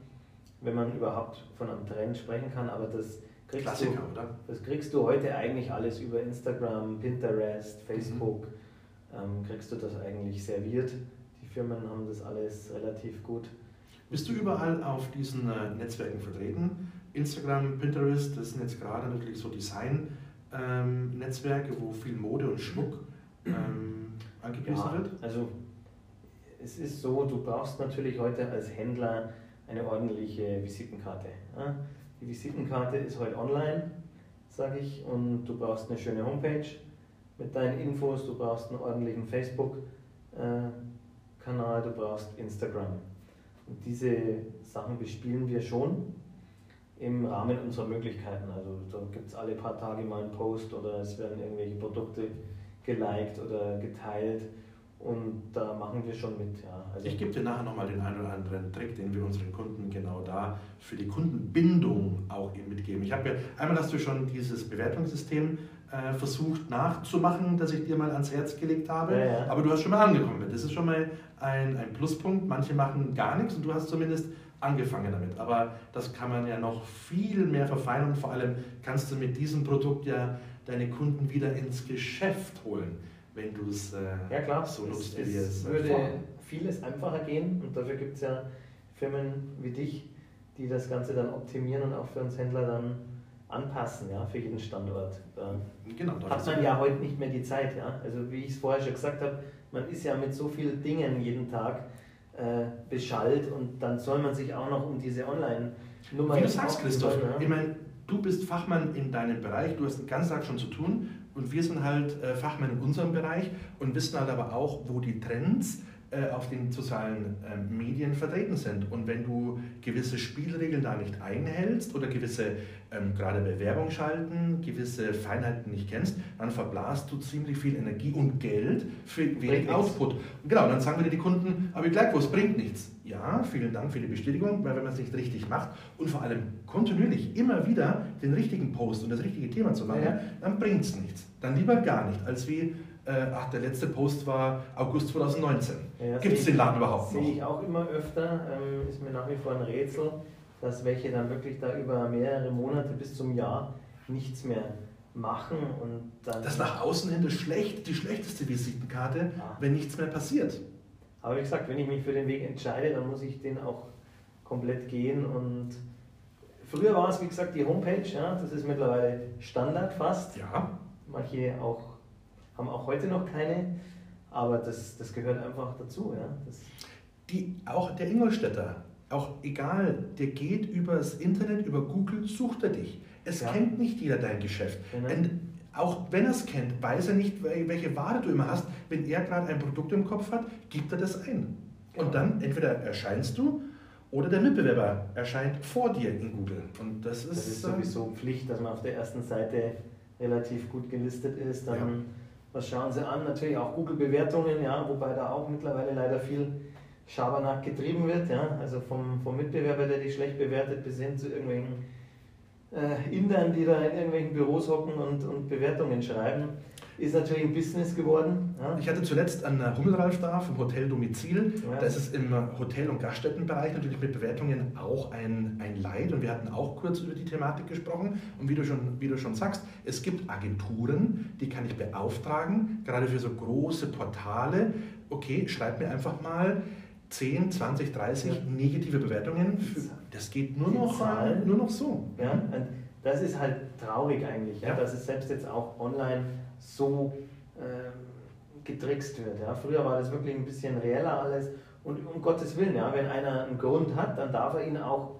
wenn man überhaupt von einem Trend sprechen kann. Aber das kriegst, Klassiker, du, oder? das kriegst du heute eigentlich alles über Instagram, Pinterest, Facebook. Mhm. Ähm, kriegst du das eigentlich serviert. Die Firmen haben das alles relativ gut. Bist du überall auf diesen äh, Netzwerken vertreten? Instagram, Pinterest, das sind jetzt gerade natürlich so Design ähm, wo viel Mode und Schmuck ähm, angepriesen ja, wird? Also es ist so, du brauchst natürlich heute als Händler eine ordentliche Visitenkarte. Die Visitenkarte ist heute online, sage ich, und du brauchst eine schöne Homepage mit deinen Infos, du brauchst einen ordentlichen Facebook-Kanal, du brauchst Instagram. Und diese Sachen bespielen wir schon im Rahmen unserer Möglichkeiten. Also da gibt es alle paar Tage mal einen Post oder es werden irgendwelche Produkte geliked oder geteilt und da machen wir schon mit. Ja. Also ich gebe dir nachher nochmal den einen oder anderen Trick, den wir unseren Kunden genau da für die Kundenbindung auch eben mitgeben. Ich habe ja, einmal hast du schon dieses Bewertungssystem äh, versucht nachzumachen, das ich dir mal ans Herz gelegt habe, ja, ja. aber du hast schon mal angekommen. Das ist schon mal ein, ein Pluspunkt. Manche machen gar nichts und du hast zumindest angefangen damit. Aber das kann man ja noch viel mehr verfeinern und vor allem kannst du mit diesem Produkt ja deine Kunden wieder ins Geschäft holen, wenn du es äh, ja, klar. so nutzt. Es, es würde vor. vieles einfacher gehen und dafür gibt es ja Firmen wie dich, die das Ganze dann optimieren und auch für uns Händler dann anpassen, ja, für jeden Standort. Da genau, hat man ja heute nicht mehr die Zeit, ja. Also wie ich es vorher schon gesagt habe, man ist ja mit so vielen Dingen jeden Tag äh, beschallt und dann soll man sich auch noch um diese Online-Nummer. Wie du sagst, Christoph, ja? ich meine, du bist Fachmann in deinem Bereich, du hast den ganzen Tag schon zu tun und wir sind halt äh, Fachmann in unserem Bereich und wissen halt aber auch, wo die Trends äh, auf den sozialen ähm, Medien vertreten sind. Und wenn du gewisse Spielregeln da nicht einhältst oder gewisse, ähm, gerade Bewerbung schalten, gewisse Feinheiten nicht kennst, dann verblasst du ziemlich viel Energie und Geld für wenig Output. Und genau, dann sagen wir dir die Kunden, aber ich gleich, wo es bringt nichts. Ja, vielen Dank für die Bestätigung, weil wenn man es nicht richtig macht und vor allem kontinuierlich immer wieder den richtigen Post und das richtige Thema zu machen, ja. dann bringt es nichts. Dann lieber gar nicht, als wie äh, ach, der letzte Post war August 2019. Ja, Gibt es den Laden überhaupt noch? Sehe ich auch immer öfter, ähm, ist mir nach wie vor ein Rätsel, dass welche dann wirklich da über mehrere Monate bis zum Jahr nichts mehr machen und dann. Das nach außen hin das schlecht, die schlechteste Visitenkarte, ja. wenn nichts mehr passiert. Aber wie gesagt, wenn ich mich für den Weg entscheide, dann muss ich den auch komplett gehen und früher war es, wie gesagt, die Homepage, ja, das ist mittlerweile Standard fast. Ja. Manche auch haben auch heute noch keine. Aber das, das gehört einfach dazu. Ja? Das Die, auch der Ingolstädter, auch egal, der geht übers Internet, über Google, sucht er dich. Es ja. kennt nicht jeder dein Geschäft. Genau. auch wenn er es kennt, weiß er nicht, welche Ware du immer hast. Wenn er gerade ein Produkt im Kopf hat, gibt er das ein. Genau. Und dann entweder erscheinst du oder der Mitbewerber erscheint vor dir in Google. Und das ist, das ist sowieso Pflicht, dass man auf der ersten Seite relativ gut gelistet ist. Dann, ja. Was schauen Sie an? Natürlich auch Google-Bewertungen, ja, wobei da auch mittlerweile leider viel Schabernack getrieben wird. Ja? Also vom, vom Mitbewerber, der dich schlecht bewertet, bis hin zu irgendwelchen äh, Indern, die da in irgendwelchen Büros hocken und, und Bewertungen schreiben ist natürlich ein Business geworden. Ja. Ich hatte zuletzt an Hummelralf da vom Hotel Domizil. Ja. Da ist es im Hotel- und Gaststättenbereich natürlich mit Bewertungen auch ein, ein Leid. Und wir hatten auch kurz über die Thematik gesprochen. Und wie du, schon, wie du schon sagst, es gibt Agenturen, die kann ich beauftragen, gerade für so große Portale. Okay, schreib mir einfach mal 10, 20, 30 ja. negative Bewertungen. Das geht nur noch, Zahlen, nur noch so. Ja, das ist halt traurig eigentlich, ja. dass es selbst jetzt auch online so ähm, getrickst wird. Ja. Früher war das wirklich ein bisschen reeller alles. Und um Gottes Willen, ja, wenn einer einen Grund hat, dann darf er ihn auch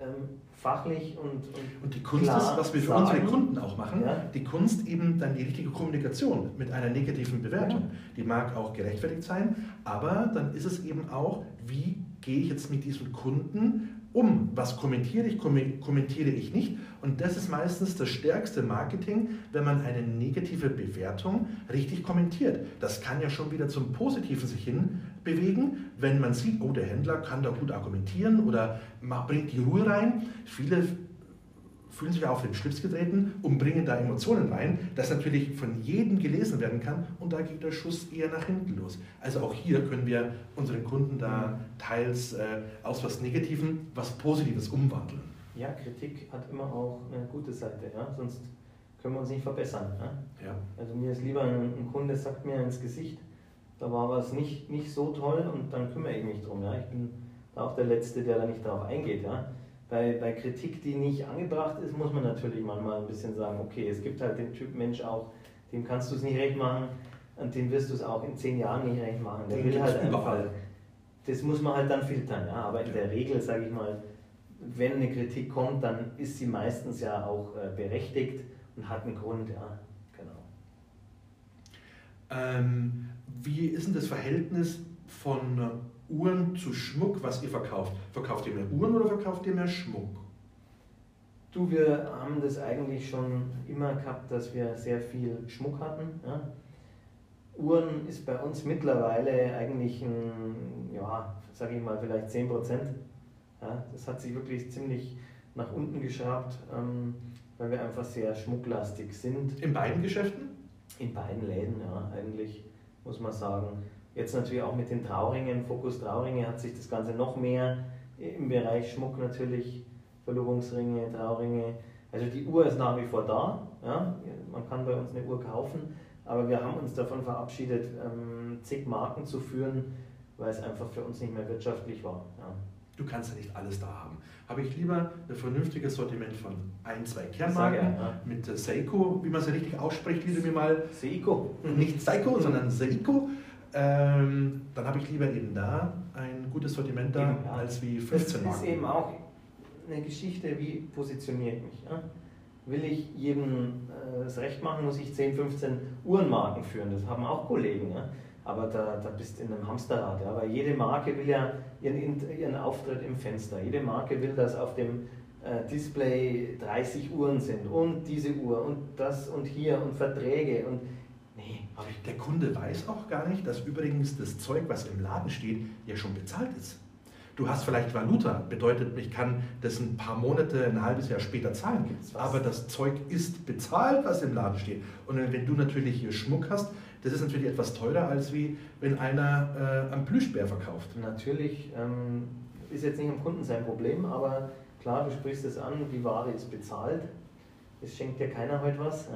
ähm, fachlich und, und, und die Kunst ist, was wir für sagen, unsere Kunden auch machen, ja. die Kunst eben dann die richtige Kommunikation mit einer negativen Bewertung. Ja. Die mag auch gerechtfertigt sein, aber dann ist es eben auch, wie gehe ich jetzt mit diesem Kunden um. Was kommentiere ich, kommentiere ich nicht. Und das ist meistens das stärkste Marketing, wenn man eine negative Bewertung richtig kommentiert. Das kann ja schon wieder zum Positiven sich hin bewegen, wenn man sieht, oh, der Händler kann da gut argumentieren oder bringt die Ruhe rein. Viele fühlen sich auf den Schlips getreten und bringen da Emotionen rein, das natürlich von jedem gelesen werden kann und da geht der Schuss eher nach hinten los. Also auch hier können wir unseren Kunden da teils äh, aus was Negativen was Positives umwandeln. Ja, Kritik hat immer auch eine gute Seite, ja? sonst können wir uns nicht verbessern. Ja? ja. Also mir ist lieber ein, ein, Kunde sagt mir ins Gesicht, da war was nicht, nicht so toll und dann kümmere ich mich drum. Ja? Ich bin da auch der Letzte, der da nicht darauf eingeht. Ja? Bei, bei Kritik, die nicht angebracht ist, muss man natürlich manchmal ein bisschen sagen, okay, es gibt halt den Typ Mensch auch, dem kannst du es nicht recht machen und dem wirst du es auch in zehn Jahren nicht recht machen. Der den will halt einfach. Das muss man halt dann filtern, ja. Aber in der Regel, sage ich mal, wenn eine Kritik kommt, dann ist sie meistens ja auch äh, berechtigt und hat einen Grund, ja. Genau. Ähm, wie ist denn das Verhältnis von Uhren zu Schmuck, was ihr verkauft. Verkauft ihr mehr Uhren oder verkauft ihr mehr Schmuck? Du, wir haben das eigentlich schon immer gehabt, dass wir sehr viel Schmuck hatten. Ja. Uhren ist bei uns mittlerweile eigentlich ein, ja, sage ich mal, vielleicht 10 Prozent. Ja, das hat sich wirklich ziemlich nach unten geschraubt, ähm, weil wir einfach sehr schmucklastig sind. In beiden Geschäften? In beiden Läden, ja, eigentlich, muss man sagen. Jetzt natürlich auch mit den Trauringen, Fokus Trauringe hat sich das Ganze noch mehr im Bereich Schmuck natürlich, Verlobungsringe, Trauringe. Also die Uhr ist nach wie vor da, ja? man kann bei uns eine Uhr kaufen, aber wir haben uns davon verabschiedet, ähm, zig Marken zu führen, weil es einfach für uns nicht mehr wirtschaftlich war. Ja. Du kannst ja nicht alles da haben. Habe ich lieber ein vernünftiges Sortiment von ein, zwei Kernmarken ja. mit Seiko, wie man es richtig ausspricht, wie du mir mal. Seiko. Nicht Seiko, sondern Seiko ähm, dann habe ich lieber eben da ein gutes Sortiment da, eben, als wie 15 Marken. Das ist eben auch eine Geschichte, wie positioniere ich mich. Ja? Will ich jedem äh, das Recht machen, muss ich 10, 15 Uhrenmarken führen. Das haben auch Kollegen. Ja? Aber da, da bist du in einem Hamsterrad. Ja? Weil jede Marke will ja ihren, ihren Auftritt im Fenster. Jede Marke will, dass auf dem äh, Display 30 Uhren sind und diese Uhr und das und hier und Verträge und der Kunde weiß auch gar nicht, dass übrigens das Zeug, was im Laden steht, ja schon bezahlt ist. Du hast vielleicht Valuta, bedeutet, ich kann das ein paar Monate, ein halbes Jahr später zahlen. Aber das Zeug ist bezahlt, was im Laden steht. Und wenn du natürlich hier Schmuck hast, das ist natürlich etwas teurer, als wie wenn einer äh, am Plüschbär verkauft. Natürlich ähm, ist jetzt nicht am Kunden sein Problem, aber klar, du sprichst es an, die Ware ist bezahlt. Es schenkt dir keiner heute was.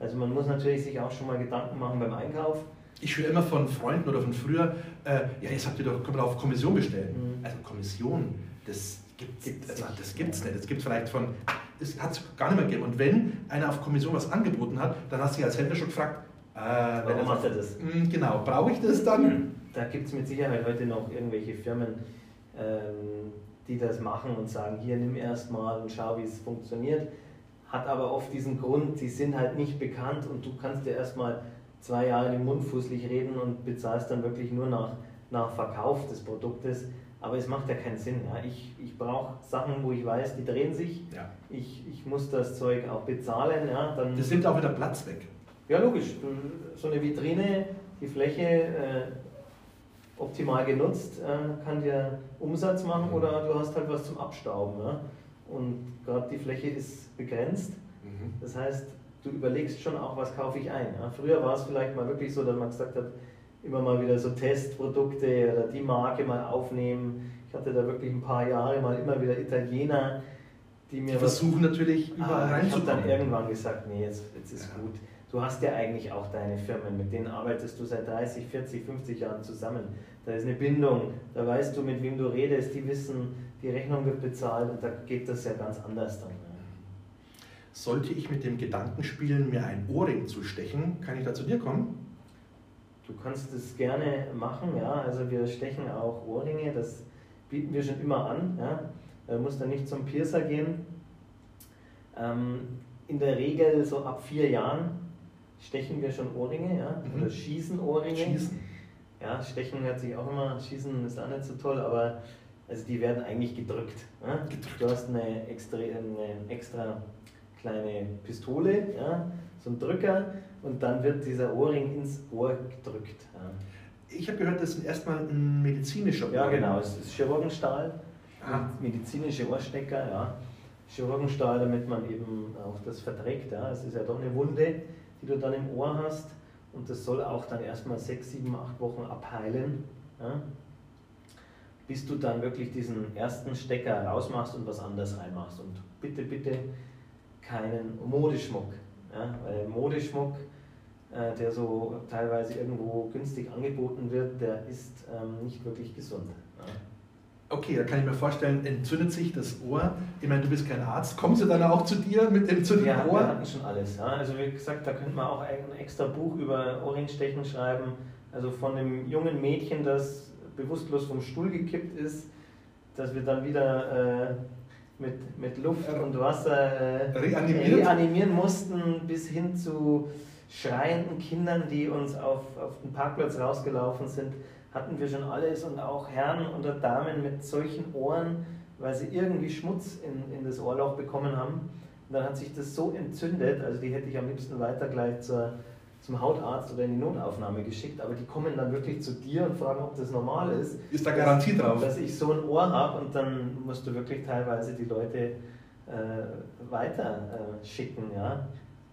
Also man muss natürlich sich auch schon mal Gedanken machen beim Einkauf. Ich höre immer von Freunden oder von früher, äh, ja, jetzt habt ihr doch, könnt ihr auf Kommission bestellen. Mhm. Also Kommission, das gibt es also, das gibt's nicht. Das gibt es vielleicht von, ach, das hat es gar nicht mehr gegeben. Und wenn einer auf Kommission was angeboten hat, dann hast du dich als Händler schon gefragt, äh, Äh, Warum macht er das? Mh, Genau, brauche ich das dann? Da gibt es mit Sicherheit heute noch irgendwelche Firmen, ähm, die das machen und sagen, hier nimm erstmal und schau, wie es funktioniert. Hat aber oft diesen Grund, die sind halt nicht bekannt und du kannst dir erstmal zwei Jahre den Mund fußlich reden und bezahlst dann wirklich nur nach, nach Verkauf des Produktes. Aber es macht ja keinen Sinn. Ja. Ich, ich brauche Sachen, wo ich weiß, die drehen sich. Ja. Ich, ich muss das Zeug auch bezahlen. Ja. Dann, Das nimmt auch wieder Platz weg. ja, logisch. So eine Vitrine, die Fläche äh, optimal genutzt, äh, kann dir Umsatz machen Mhm. oder du hast halt was zum Abstauben. Ja? Und gerade die Fläche ist begrenzt. Mhm. Das heißt, du überlegst schon auch, was kaufe ich ein. Ja? Früher war es vielleicht mal wirklich so, dass man gesagt hat, immer mal wieder so Testprodukte oder die Marke mal aufnehmen. Ich hatte da wirklich ein paar Jahre mal immer wieder Italiener, die Die mir was versuchen natürlich überall Ah, ich habe dann irgendwann gesagt, nee, jetzt, jetzt ist Ja. gut. Du hast ja eigentlich auch deine Firmen, mit denen arbeitest du seit 30, 40, 50 Jahren zusammen. Da ist eine Bindung, da weißt du, mit wem du redest, die wissen, die Rechnung wird bezahlt und da geht das ja ganz anders dann. ne? Sollte ich mit dem Gedanken spielen, mir ein Ohrring zu stechen, kann ich da zu dir kommen? Du kannst es gerne machen, ja. Also wir stechen auch Ohrringe, das bieten wir schon immer an. Ja. Du musst dann nicht zum Piercer gehen. Ähm, in der Regel so ab vier Jahren stechen wir schon Ohrringe, ja. Mhm. Oder schießen Ohrringe. Schießen. Ja, stechen hört sich auch immer, schießen ist auch nicht so toll, aber also die werden eigentlich gedrückt. Ja. Gedrückt. Du hast eine extra, eine extra kleine Pistole, ja, so ein Drücker und dann wird dieser Ohrring ins Ohr gedrückt. Ja. Ich habe gehört, das ist erstmal ein medizinischer Ja, Ohrring. genau, es ist Chirurgenstahl, Ah. medizinische Ohrstecker, ja. Chirurgenstahl, damit man eben auch das verträgt. Ja. Es ist ja doch eine Wunde, die du dann im Ohr hast und das soll auch dann erstmal sechs, sieben, acht Wochen abheilen. Ja. Bis du dann wirklich diesen ersten Stecker rausmachst und was anderes reinmachst. Und bitte, bitte keinen Modeschmuck. Ja. Weil Modeschmuck, äh, der so teilweise irgendwo günstig angeboten wird, der ist ähm, nicht wirklich gesund. Ja. Okay, da kann ich mir vorstellen, entzündet sich das Ohr. Ich meine, du bist kein Arzt. Kommen sie dann auch zu dir mit entzündetem Ja, wir Ohr? hatten schon alles. Ja. Also wie gesagt, da könnte man auch ein extra Buch über Ohrringstechen schreiben. Also von dem jungen Mädchen, das bewusstlos vom Stuhl gekippt ist, dass wir dann wieder äh, mit, mit Luft und Wasser äh, reanimieren mussten, bis hin zu schreienden Kindern, die uns auf, auf den Parkplatz rausgelaufen sind, hatten wir schon alles und auch Herren oder Damen mit solchen Ohren, weil sie irgendwie Schmutz in, in das Ohrloch bekommen haben. Und dann hat sich das so entzündet, also die hätte ich am liebsten weiter gleich zur, zum Hautarzt oder in die Notaufnahme geschickt, aber die kommen dann wirklich zu dir und fragen, ob das normal ist. Ist da Garantie dass, drauf? Dass ich so ein Ohr habe und dann musst du wirklich teilweise die Leute äh, weiter äh, schicken. Ja?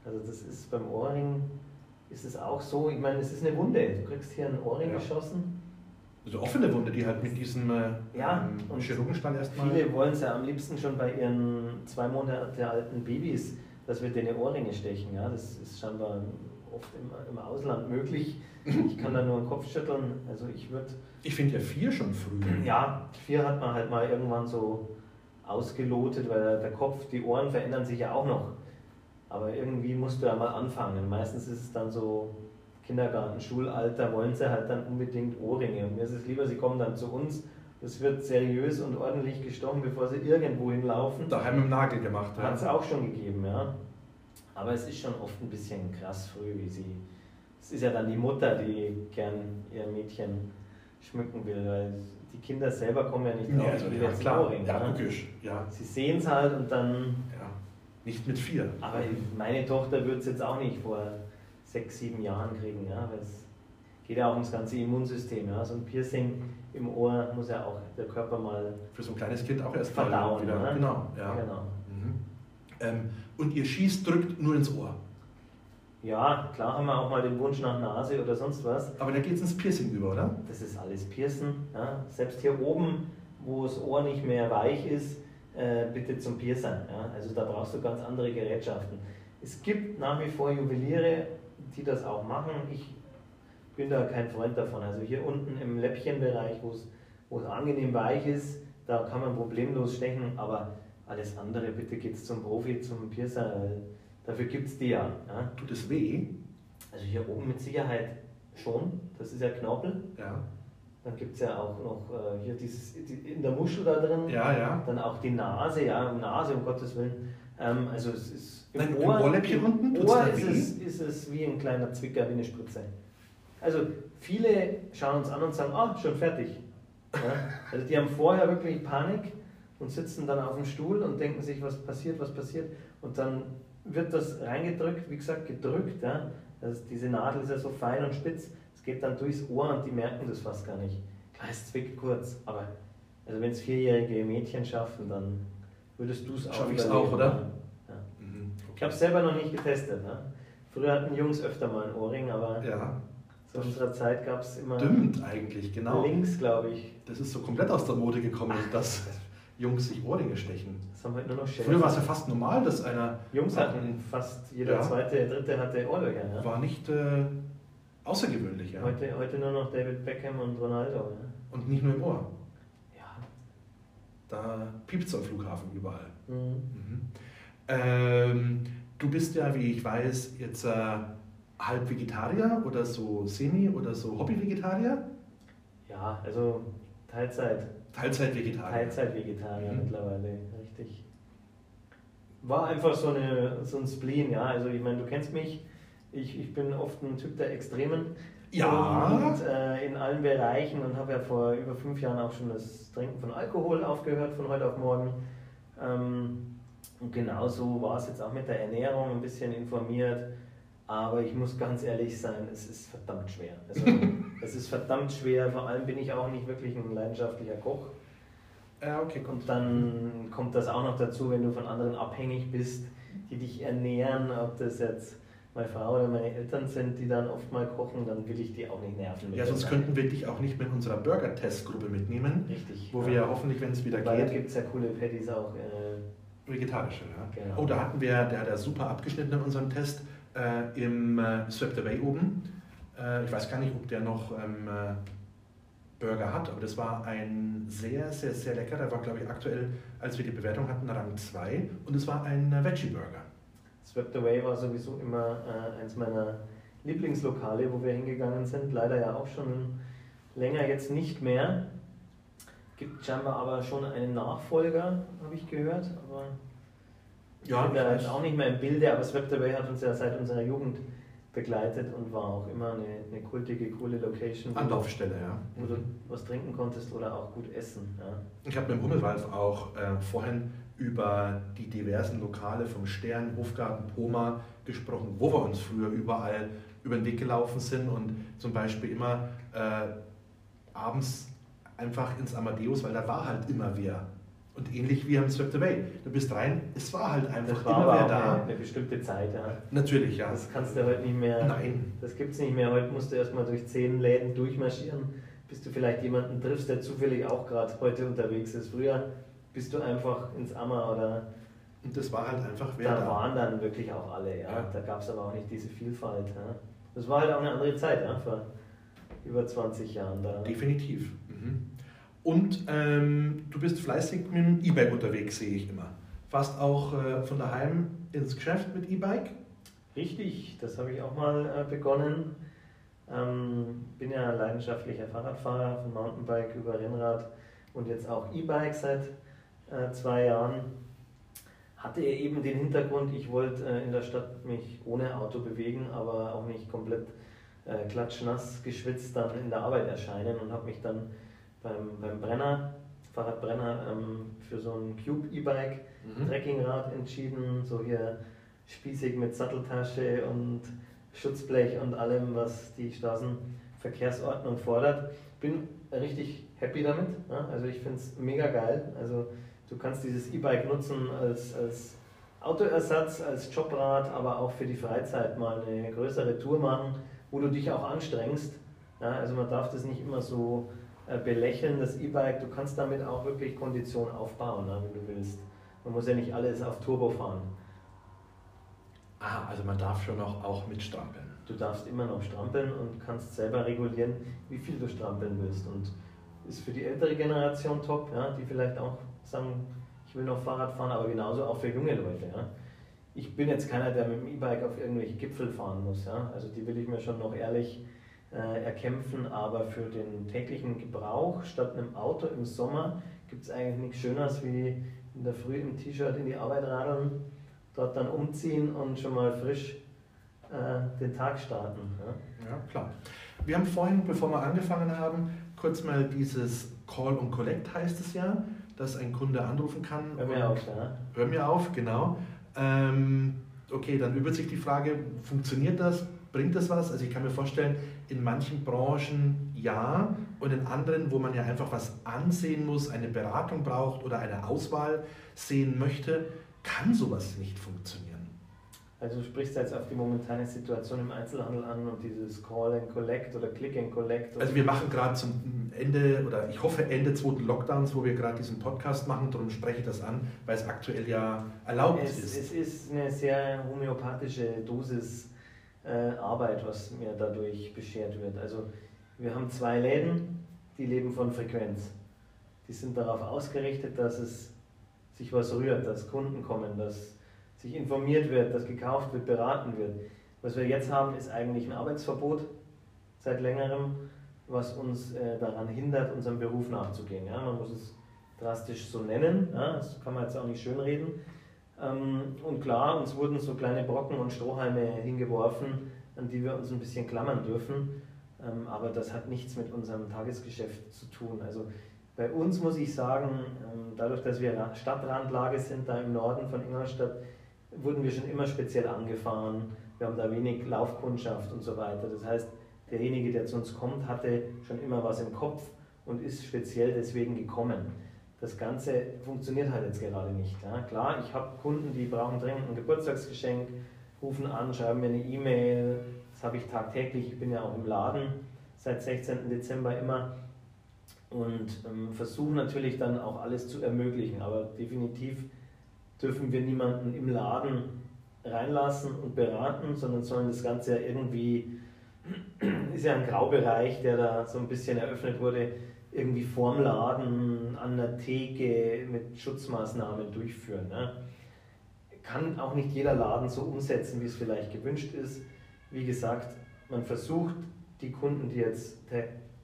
Also das ist beim Ohrring ist es auch so, ich meine, es ist eine Wunde. Du kriegst hier einen Ohrring Ja. geschossen. Also offene Wunde, die halt mit diesem äh, Ja, ähm, Chirurgenstand erstmal. Viele wollen es ja am liebsten schon bei ihren zwei Monate alten Babys, dass wir denen Ohrringe stechen. Ja? Das ist scheinbar oft im, im Ausland möglich. Ich kann da nur den Kopf schütteln. Also ich würde, Ich finde ja vier schon früh. ja, vier hat man halt mal irgendwann so ausgelotet, weil der Kopf, die Ohren verändern sich ja auch noch. Aber irgendwie musst du ja mal anfangen. Meistens ist es dann so Kindergarten, Schulalter, wollen sie halt dann unbedingt Ohrringe. Und mir ist es lieber, sie kommen dann zu uns. Das wird seriös und ordentlich gestochen, bevor sie irgendwo hinlaufen. Daheim dem Nagel gemacht. Hat es Ja. auch schon gegeben, ja. Aber es ist schon oft ein bisschen krass früh, wie sie. Es ist ja dann die Mutter, die gern ihr Mädchen schmücken will, weil die Kinder selber kommen ja nicht drauf. Ja, also, ich will ja jetzt klar. Ohrring, Ja, ja. logisch. Ja, Sie sehen es halt und dann. ja. Nicht mit vier. Aber meine Tochter wird es jetzt auch nicht vor sechs, sieben Jahren kriegen, ja. Weil es geht ja auch ums ganze Immunsystem, ja. So ein Piercing im Ohr muss ja auch der Körper mal Für so ein kleines Kind auch erst verdauen. wieder. ne? Genau, ja. genau. Ähm, und ihr schießt, drückt nur ins Ohr. Ja, klar haben wir auch mal den Wunsch nach Nase oder sonst was. Aber da geht es ins Piercing über, oder? Das ist alles Piercen. Ja. Selbst hier oben, wo das Ohr nicht mehr weich ist, äh, bitte zum Piercen. Ja. Also da brauchst du ganz andere Gerätschaften. Es gibt nach wie vor Juweliere, die das auch machen. Ich bin da kein Freund davon. Also hier unten im Läppchenbereich, wo es wo es angenehm weich ist, da kann man problemlos stechen, aber alles andere, bitte geht's zum Profi, zum Piercer, weil dafür gibt es die ja. ja. Tut es weh? Also hier oben mit Sicherheit schon. Das ist ja Knorpel. Ja. Dann gibt es ja auch noch äh, hier dieses die, in der Muschel da drin. Ja, ja. Dann auch die Nase, ja, Nase, um Gottes Willen. Ähm, also es ist Nein, im Ohrläppchen unten tut's Ohr ist es, ist es wie ein kleiner Zwicker, wie eine Spritze. Also viele schauen uns an und sagen, ah, schon fertig. Ja? Also die haben vorher wirklich Panik und sitzen dann auf dem Stuhl und denken sich, was passiert, was passiert. Und dann wird das reingedrückt, wie gesagt, gedrückt. Ja? Also diese Nadel ist ja so fein und spitz, es geht dann durchs Ohr und die merken das fast gar nicht. Klar, es zwickt kurz, aber also wenn es vierjährige Mädchen schaffen, dann würdest du es auch Schaff ich's überleben. auch, oder? Ja. Mhm. Ich habe es selber noch nicht getestet. Ne? Früher hatten Jungs öfter mal einen Ohrring, aber Ja, zu unserer Zeit gab es immer stimmt eigentlich, genau. links, glaube ich. Das ist so komplett aus der Mode gekommen, dass Jungs sich Ohrringe stechen. Das haben heute nur noch Früher war es ja fast normal, dass einer Jungs hatten fast jeder Ja. zweite, dritte hatte Ohrlöcher. Ne? war nicht äh, außergewöhnlich, ja. Heute, heute nur noch David Beckham und Ronaldo. Ne? Und nicht nur im Ohr. Ja. Da piept es am Flughafen überall. Mhm. Mhm. Ähm, du bist ja, wie ich weiß, jetzt äh, halb Vegetarier oder so Semi- oder so Hobby-Vegetarier? Ja, also Teilzeit. Teilzeit-Vegetarier. Teilzeit-Vegetarier Mhm. mittlerweile, richtig. War einfach so, eine, so ein Spleen, ja. Also ich meine, du kennst mich. Ich, ich bin oft ein Typ der Extremen. Ja. Und äh, in allen Bereichen und habe ja vor über fünf Jahren auch schon das Trinken von Alkohol aufgehört, von heute auf morgen. Ähm, und genauso war es jetzt auch mit der Ernährung, ein bisschen informiert. Aber ich muss ganz ehrlich sein, es ist verdammt schwer. Also, es ist verdammt schwer, vor allem bin ich auch nicht wirklich ein leidenschaftlicher Koch. Ja, okay, kommt. Und dann kommt das auch noch dazu, wenn du von anderen abhängig bist, die dich ernähren, ob das jetzt meine Frau oder meine Eltern sind, die dann oft mal kochen, dann will ich die auch nicht nerven. mit Ja, sonst könnten wir dich auch nicht in unserer Burger-Test-Gruppe mitnehmen, Richtig. wo wir ja hoffentlich, wenn es wieder Weil da geht, gibt es ja coole Patties auch. Äh, vegetarische. Ja. Genau. Oh, da hatten wir, der hat ja super abgeschnitten in unserem Test äh, im äh, Swept Away oben. Äh, ich weiß gar nicht, ob der noch ähm, äh, Burger hat, aber das war ein sehr, sehr, sehr lecker. Der war, glaube ich, aktuell, als wir die Bewertung hatten, Rang 2 und es war ein äh, Veggie-Burger. Swept Away war sowieso immer äh, eins meiner Lieblingslokale, wo wir hingegangen sind. Leider ja auch schon länger jetzt nicht mehr. Gibt scheinbar aber schon einen Nachfolger, habe ich gehört. Aber ich bin da jetzt auch nicht mehr im Bilde, aber Swept Away hat uns ja seit unserer Jugend begleitet und war auch immer eine, eine kultige, coole Location, Anlaufstelle, ja. wo du was trinken konntest oder auch gut essen. Ja. Ich habe mit dem Hummelwalf auch äh, vorhin über die diversen Lokale vom Stern, Hofgarten, Poma gesprochen, wo wir uns früher überall über den Weg gelaufen sind und zum Beispiel immer äh, abends einfach ins Amadeus, weil da war halt immer wer. Und ähnlich wie am Swept Away. Du bist rein, es war halt einfach war immer wer da. eine, eine bestimmte Zeit. Ja. Natürlich, ja. Das kannst du heute nicht mehr. Nein. Das gibt es nicht mehr. Heute musst du erstmal durch zehn Läden durchmarschieren, bis du vielleicht jemanden triffst, der zufällig auch gerade heute unterwegs ist. Früher bist du einfach ins Ammer oder Und das war halt einfach wer da da. waren dann wirklich auch alle. Ja. Ja. Da gab es aber auch nicht diese Vielfalt. Ja. Das war halt auch eine andere Zeit, ja, vor über 20 Jahren. Da. Definitiv. Mhm. Und ähm, du bist fleißig mit dem E-Bike unterwegs, sehe ich immer. Fast auch äh, von daheim ins Geschäft mit E-Bike. Richtig, das habe ich auch mal äh, begonnen. Ähm, bin ja leidenschaftlicher Fahrradfahrer, von Mountainbike über Rennrad und jetzt auch E-Bike seit äh, zwei Jahren. Hatte eben den Hintergrund, ich wollte äh, in der Stadt mich ohne Auto bewegen, aber auch nicht komplett äh, klatschnass geschwitzt dann in der Arbeit erscheinen und habe mich dann beim, beim Brenner, Fahrradbrenner, ähm, für so ein Cube E-Bike Trekkingrad entschieden, so hier spießig mit Satteltasche und Schutzblech und allem, was die Straßenverkehrsordnung fordert. Bin richtig happy damit. Ja? Also ich finde es mega geil. Also du kannst dieses E-Bike nutzen als, als Autoersatz, als Jobrad, aber auch für die Freizeit mal eine größere Tour machen, wo du dich auch anstrengst. Ja? Also man darf das nicht immer so belächeln, das E-Bike. Du kannst damit auch wirklich Kondition aufbauen, ja, wenn du willst. Man muss ja nicht alles auf Turbo fahren. Ah, also man darf schon auch, auch mitstrampeln. Du darfst immer noch strampeln und kannst selber regulieren, wie viel du strampeln willst. Und ist für die ältere Generation top, ja, die vielleicht auch sagen, ich will noch Fahrrad fahren, aber genauso auch für junge Leute. Ja. ich bin jetzt keiner, der mit dem E-Bike auf irgendwelche Gipfel fahren muss. Ja? Also die will ich mir schon noch ehrlich äh, erkämpfen, aber für den täglichen Gebrauch statt einem Auto im Sommer gibt es eigentlich nichts Schöneres wie in der Früh im T-Shirt in die Arbeit radeln, dort dann umziehen und schon mal frisch äh, den Tag starten. Ja? ja, klar. Wir haben vorhin, bevor wir angefangen haben, kurz mal dieses Call und Collect heißt es ja, dass ein Kunde anrufen kann. Hör mir auf, ja. Hör mir auf, genau. Ähm, okay, dann übt sich die Frage, funktioniert das? Bringt das was? Also ich kann mir vorstellen, in manchen Branchen ja und in anderen, wo man ja einfach was ansehen muss, eine Beratung braucht oder eine Auswahl sehen möchte, kann sowas nicht funktionieren. Also du sprichst jetzt auf die momentane Situation im Einzelhandel an und dieses Call and Collect oder Click and Collect. Also wir machen gerade zum Ende oder ich hoffe Ende zweiten Lockdowns, wo wir gerade diesen Podcast machen, darum spreche ich das an, weil es aktuell ja erlaubt es, ist. Es ist eine sehr homöopathische Dosis äh, Arbeit, was mir dadurch beschert wird. Also wir haben zwei Läden, die leben von Frequenz. Die sind darauf ausgerichtet, dass es sich was rührt, dass Kunden kommen, dass sich informiert wird, dass gekauft wird, beraten wird. Was wir jetzt haben, ist eigentlich ein Arbeitsverbot seit längerem, was uns äh, daran hindert, unserem Beruf nachzugehen. Ja? Man muss es drastisch so nennen, ja? das kann man jetzt auch nicht schönreden. Ähm, und klar, uns wurden so kleine Brocken und Strohhalme hingeworfen, an die wir uns ein bisschen klammern dürfen. Ähm, aber das hat nichts mit unserem Tagesgeschäft zu tun. Also bei uns muss ich sagen, ähm, dadurch, dass wir Stadtrandlage sind, da im Norden von Ingolstadt, wurden wir schon immer speziell angefahren. Wir haben da wenig Laufkundschaft und so weiter. Das heißt, derjenige, der zu uns kommt, hatte schon immer was im Kopf und ist speziell deswegen gekommen. Das Ganze funktioniert halt jetzt gerade nicht. Ja. Klar, ich habe Kunden, die brauchen dringend ein Geburtstagsgeschenk, rufen an, schreiben mir eine E-Mail. Das habe ich tagtäglich. Ich bin ja auch im Laden seit 16. Dezember immer und ähm, versuche natürlich dann auch alles zu ermöglichen. Aber definitiv dürfen wir niemanden im Laden reinlassen und beraten, sondern sollen das Ganze ja irgendwie, ist ja ein Graubereich, der da so ein bisschen eröffnet wurde, irgendwie vorm Laden, an der Theke mit Schutzmaßnahmen durchführen. Ne? Kann auch nicht jeder Laden so umsetzen, wie es vielleicht gewünscht ist. Wie gesagt, man versucht, die Kunden, die jetzt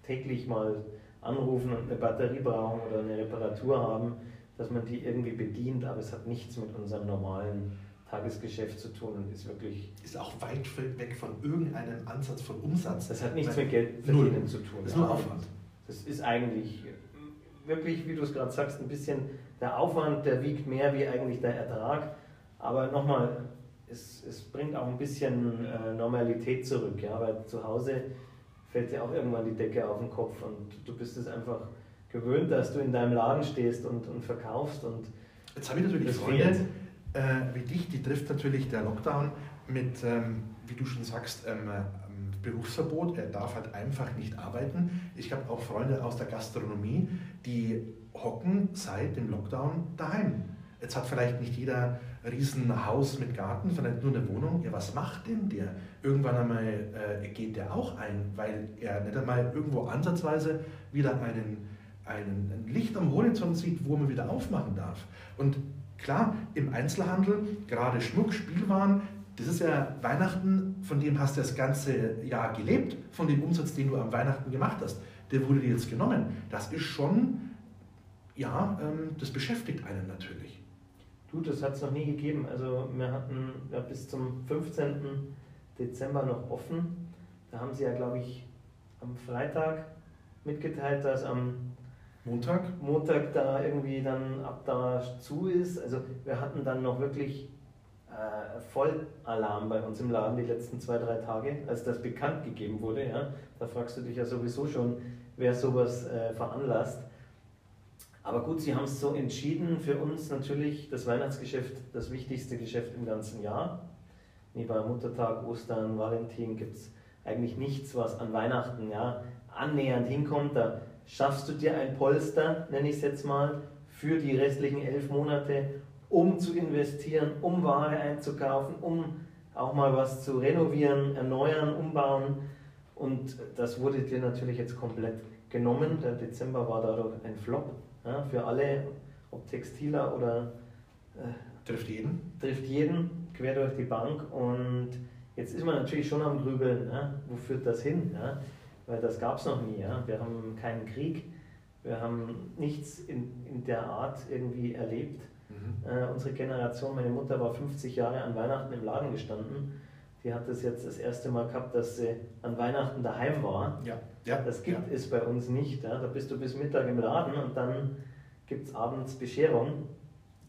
täglich mal anrufen und eine Batterie brauchen oder eine Reparatur haben, dass man die irgendwie bedient, aber es hat nichts mit unserem normalen Tagesgeschäft zu tun und ist wirklich. Ist auch weit weg von irgendeinem Ansatz von Umsatz. Das hat nichts mit Geld verdienen zu tun. Das ist nur Aufwand. Das ist eigentlich wirklich, wie du es gerade sagst, ein bisschen der Aufwand, der wiegt mehr wie eigentlich der Ertrag. Aber nochmal, es, es bringt auch ein bisschen äh, Normalität zurück. Ja? Weil zu Hause fällt dir auch irgendwann die Decke auf den Kopf und du bist es einfach gewöhnt, dass du in deinem Laden stehst und, und verkaufst. Und Jetzt habe ich natürlich Freunde äh, wie dich, die trifft natürlich der Lockdown mit, ähm, wie du schon sagst, ähm, Berufsverbot. Er darf halt einfach nicht arbeiten. Ich habe auch Freunde aus der Gastronomie, die hocken seit dem Lockdown daheim. Jetzt hat vielleicht nicht jeder riesen Haus mit Garten, vielleicht nur eine Wohnung. Ja, was macht denn der? Irgendwann einmal äh, geht der auch ein, weil er nicht einmal irgendwo ansatzweise wieder einen ein, ein Licht am Horizont sieht, wo man wieder aufmachen darf. Und klar, im Einzelhandel, gerade Schmuck, Spielwaren, das ist ja Weihnachten, von dem hast du das ganze Jahr gelebt, von dem Umsatz, den du am Weihnachten gemacht hast. Der wurde dir jetzt genommen. Das ist schon, ja, ähm, das beschäftigt einen natürlich. Du, das hat es noch nie gegeben. Also wir hatten ja, bis zum 15. Dezember noch offen. Da haben sie ja, glaube ich, am Freitag mitgeteilt, dass am Montag? Montag da irgendwie dann ab da zu ist. Also wir hatten dann noch wirklich äh, Vollalarm bei uns im Laden die letzten zwei, drei Tage, als das bekannt gegeben wurde. Ja? Da fragst du dich ja sowieso schon, wer sowas äh, veranlasst. Aber gut, sie haben es so entschieden. Für uns natürlich das Weihnachtsgeschäft das wichtigste Geschäft im ganzen Jahr. Neben Muttertag, Ostern, Valentin gibt es eigentlich nichts, was an Weihnachten ja, annähernd hinkommt. Da schaffst du dir ein Polster, nenne ich es jetzt mal, für die restlichen elf Monate, um zu investieren, um Ware einzukaufen, um auch mal was zu renovieren, erneuern, umbauen. Und das wurde dir natürlich jetzt komplett genommen. Der Dezember war dadurch ein Flop ja, für alle, ob Textiler oder äh, Trifft jeden. Trifft jeden, quer durch die Bank. Und jetzt ist man natürlich schon am Grübeln, ne? wo führt das hin? Ja? Weil das gab es noch nie. Ja? Wir haben keinen Krieg, wir haben nichts in, in der Art irgendwie erlebt. Mhm. Äh, unsere Generation, meine Mutter war 50 Jahre an Weihnachten im Laden gestanden. Die hat das jetzt das erste Mal gehabt, dass sie an Weihnachten daheim war. Ja. Ja. Das gibt ja. es bei uns nicht. Ja? Da bist du bis Mittag im Laden und dann gibt es abends Bescherung.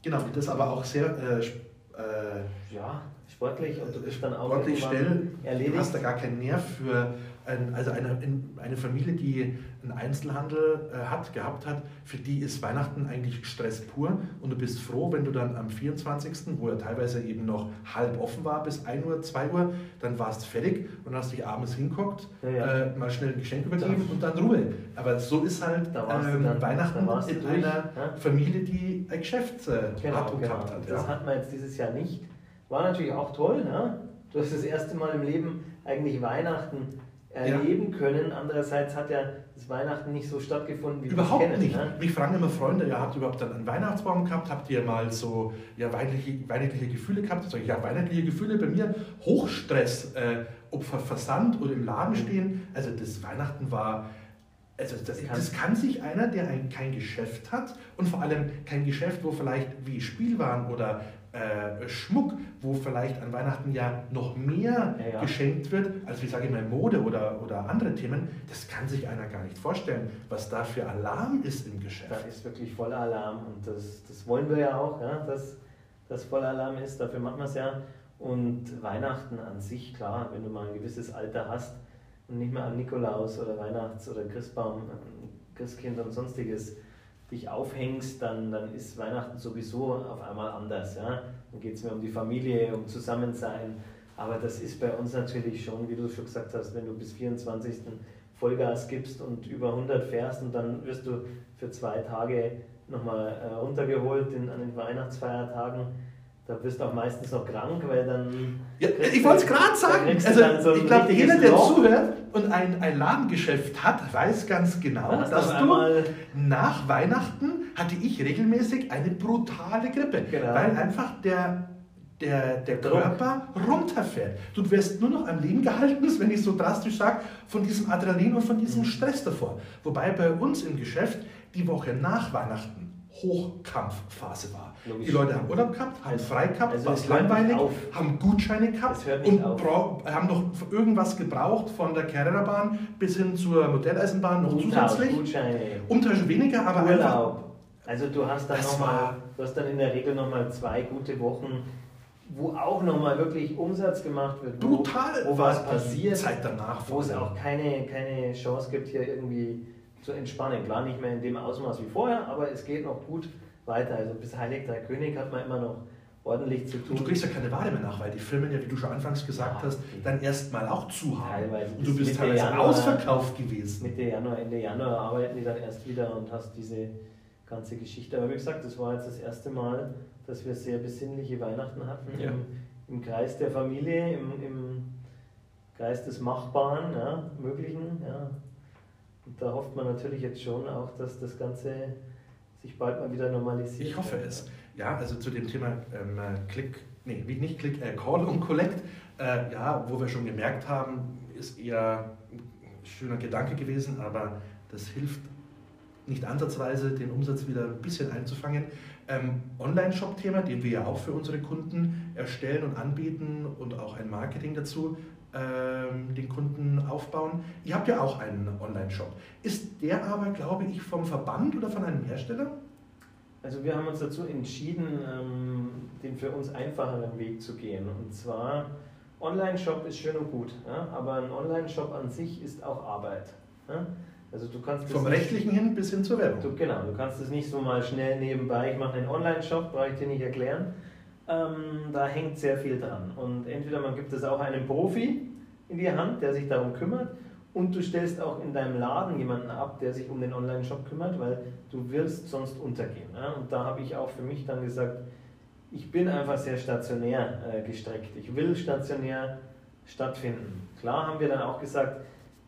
Genau, das aber auch sehr äh, äh, ja, sportlich und du bist dann auch sportlich schnell. Erledigt. Du hast da gar keinen Nerv für ein, also eine, eine Familie, die einen Einzelhandel äh, hat, gehabt hat, für die ist Weihnachten eigentlich Stress pur und du bist froh, wenn du dann am 24., wo er teilweise eben noch halb offen war, bis 1 Uhr, 2 Uhr, dann warst du fertig und hast dich abends hinguckt, ja, ja. Äh, mal schnell ein Geschenk übergeben und dann Ruhe. Aber so ist halt ähm, dann, Weihnachten in durch, einer ja? Familie, die ein Geschäft äh, genau, hat und genau. gehabt hat. Das hat man jetzt dieses Jahr nicht. War natürlich auch toll, ne? Du hast das erste Mal im Leben eigentlich Weihnachten erleben ja. können. Andererseits hat ja das Weihnachten nicht so stattgefunden, wie Überhaupt wir es kennen. nicht. Ne? Mich fragen immer Freunde, ja, habt ihr überhaupt dann einen Weihnachtsbaum gehabt? Habt ihr mal so ja, weihnachtliche, weihnachtliche Gefühle gehabt? Sag ich, ja, weihnachtliche Gefühle bei mir, Hochstress, äh, ob Versand oder im Laden stehen. Also das Weihnachten war... Also das, das kann sich einer, der ein, kein Geschäft hat und vor allem kein Geschäft, wo vielleicht wie Spielwaren oder äh, Schmuck, wo vielleicht an Weihnachten ja noch mehr ja, ja. geschenkt wird, als wie sage ich mal Mode oder, oder andere Themen, das kann sich einer gar nicht vorstellen, was da für Alarm ist im Geschäft. Da ist wirklich voller Alarm und das, das wollen wir ja auch, ja, dass das voller Alarm ist, dafür machen wir es ja. Und Weihnachten an sich, klar, wenn du mal ein gewisses Alter hast und nicht mehr an Nikolaus oder Weihnachts- oder Christbaum, Christkind und sonstiges dich aufhängst, dann, dann ist Weihnachten sowieso auf einmal anders. Ja? Dann geht es mehr um die Familie, um Zusammensein. Aber das ist bei uns natürlich schon, wie du schon gesagt hast, wenn du bis 24. Vollgas gibst und über 100 fährst und dann wirst du für zwei Tage nochmal äh, runtergeholt in, an den Weihnachtsfeiertagen da bist du auch meistens noch krank, weil dann. Ja, ich wollte es gerade sagen. Also, so ich glaube, jeder, der Loch. zuhört und ein, ein Ladengeschäft hat, weiß ganz genau, das dass du nach Weihnachten hatte ich regelmäßig eine brutale Grippe. Genau. Weil einfach der, der, der Körper runterfährt. Du wirst nur noch am Leben gehalten, wenn ich so drastisch sage, von diesem Adrenalin und von diesem mhm. Stress davor. Wobei bei uns im Geschäft die Woche nach Weihnachten Hochkampfphase war. Logisch. Die Leute haben Urlaub gehabt, haben frei gehabt, also war langweilig, haben Gutscheine gehabt und haben noch irgendwas gebraucht von der Carrera-Bahn bis hin zur Modelleisenbahn noch Umtausch, zusätzlich. Gutscheine. Umtausch weniger, aber Urlaub. einfach. Also du hast dann nochmal, du hast dann in der Regel nochmal zwei gute Wochen, wo auch nochmal wirklich Umsatz gemacht wird. Wo, Brutal, wo was passiert. Zeit danach. Wo es auch keine, keine Chance gibt, hier irgendwie zu entspannen. Klar nicht mehr in dem Ausmaß wie vorher, aber es geht noch gut weiter. Also bis Heilig Drei König hat man immer noch ordentlich zu tun. Und du kriegst ja keine Ware mehr nach, weil die Filme ja, wie du schon anfangs gesagt ja, hast, dann erstmal auch zu haben. Teilweise und du bist teilweise Januar, ausverkauft gewesen. Mitte Januar, Ende Januar arbeiten die dann erst wieder und hast diese ganze Geschichte. Aber wie gesagt, das war jetzt das erste Mal, dass wir sehr besinnliche Weihnachten hatten ja. im, im, Kreis der Familie, im, im Kreis des Machbaren, ja, Möglichen. Ja. Und da hofft man natürlich jetzt schon auch, dass das Ganze sich bald mal wieder normalisiert. Ich hoffe es. Ja, also zu dem Thema ähm, Click, nee, nicht Click, äh, Call und Collect, äh, ja, wo wir schon gemerkt haben, ist eher ein schöner Gedanke gewesen, aber das hilft nicht ansatzweise, den Umsatz wieder ein bisschen einzufangen. Ähm, Online-Shop-Thema, den wir ja auch für unsere Kunden erstellen und anbieten und auch ein Marketing dazu, den Kunden aufbauen. Ihr habt ja auch einen Online-Shop. Ist der aber, glaube ich, vom Verband oder von einem Hersteller? Also wir haben uns dazu entschieden, ähm, den für uns einfacheren Weg zu gehen. Und zwar, Online-Shop ist schön und gut, aber ein Online-Shop an sich ist auch Arbeit. Also du kannst Vom rechtlichen hin bis hin zur Werbung. Du, genau, du kannst es nicht so mal schnell nebenbei, ich mache einen Online-Shop, brauche ich dir nicht erklären. Ähm, da hängt sehr viel dran. Und entweder man gibt es auch einem Profi in die Hand, der sich darum kümmert, und du stellst auch in deinem Laden jemanden ab, der sich um den Online-Shop kümmert, weil du wirst sonst untergehen. Ja? Und da habe ich auch für mich dann gesagt, ich bin einfach sehr stationär äh, gestreckt. Ich will stationär stattfinden. Klar haben wir dann auch gesagt,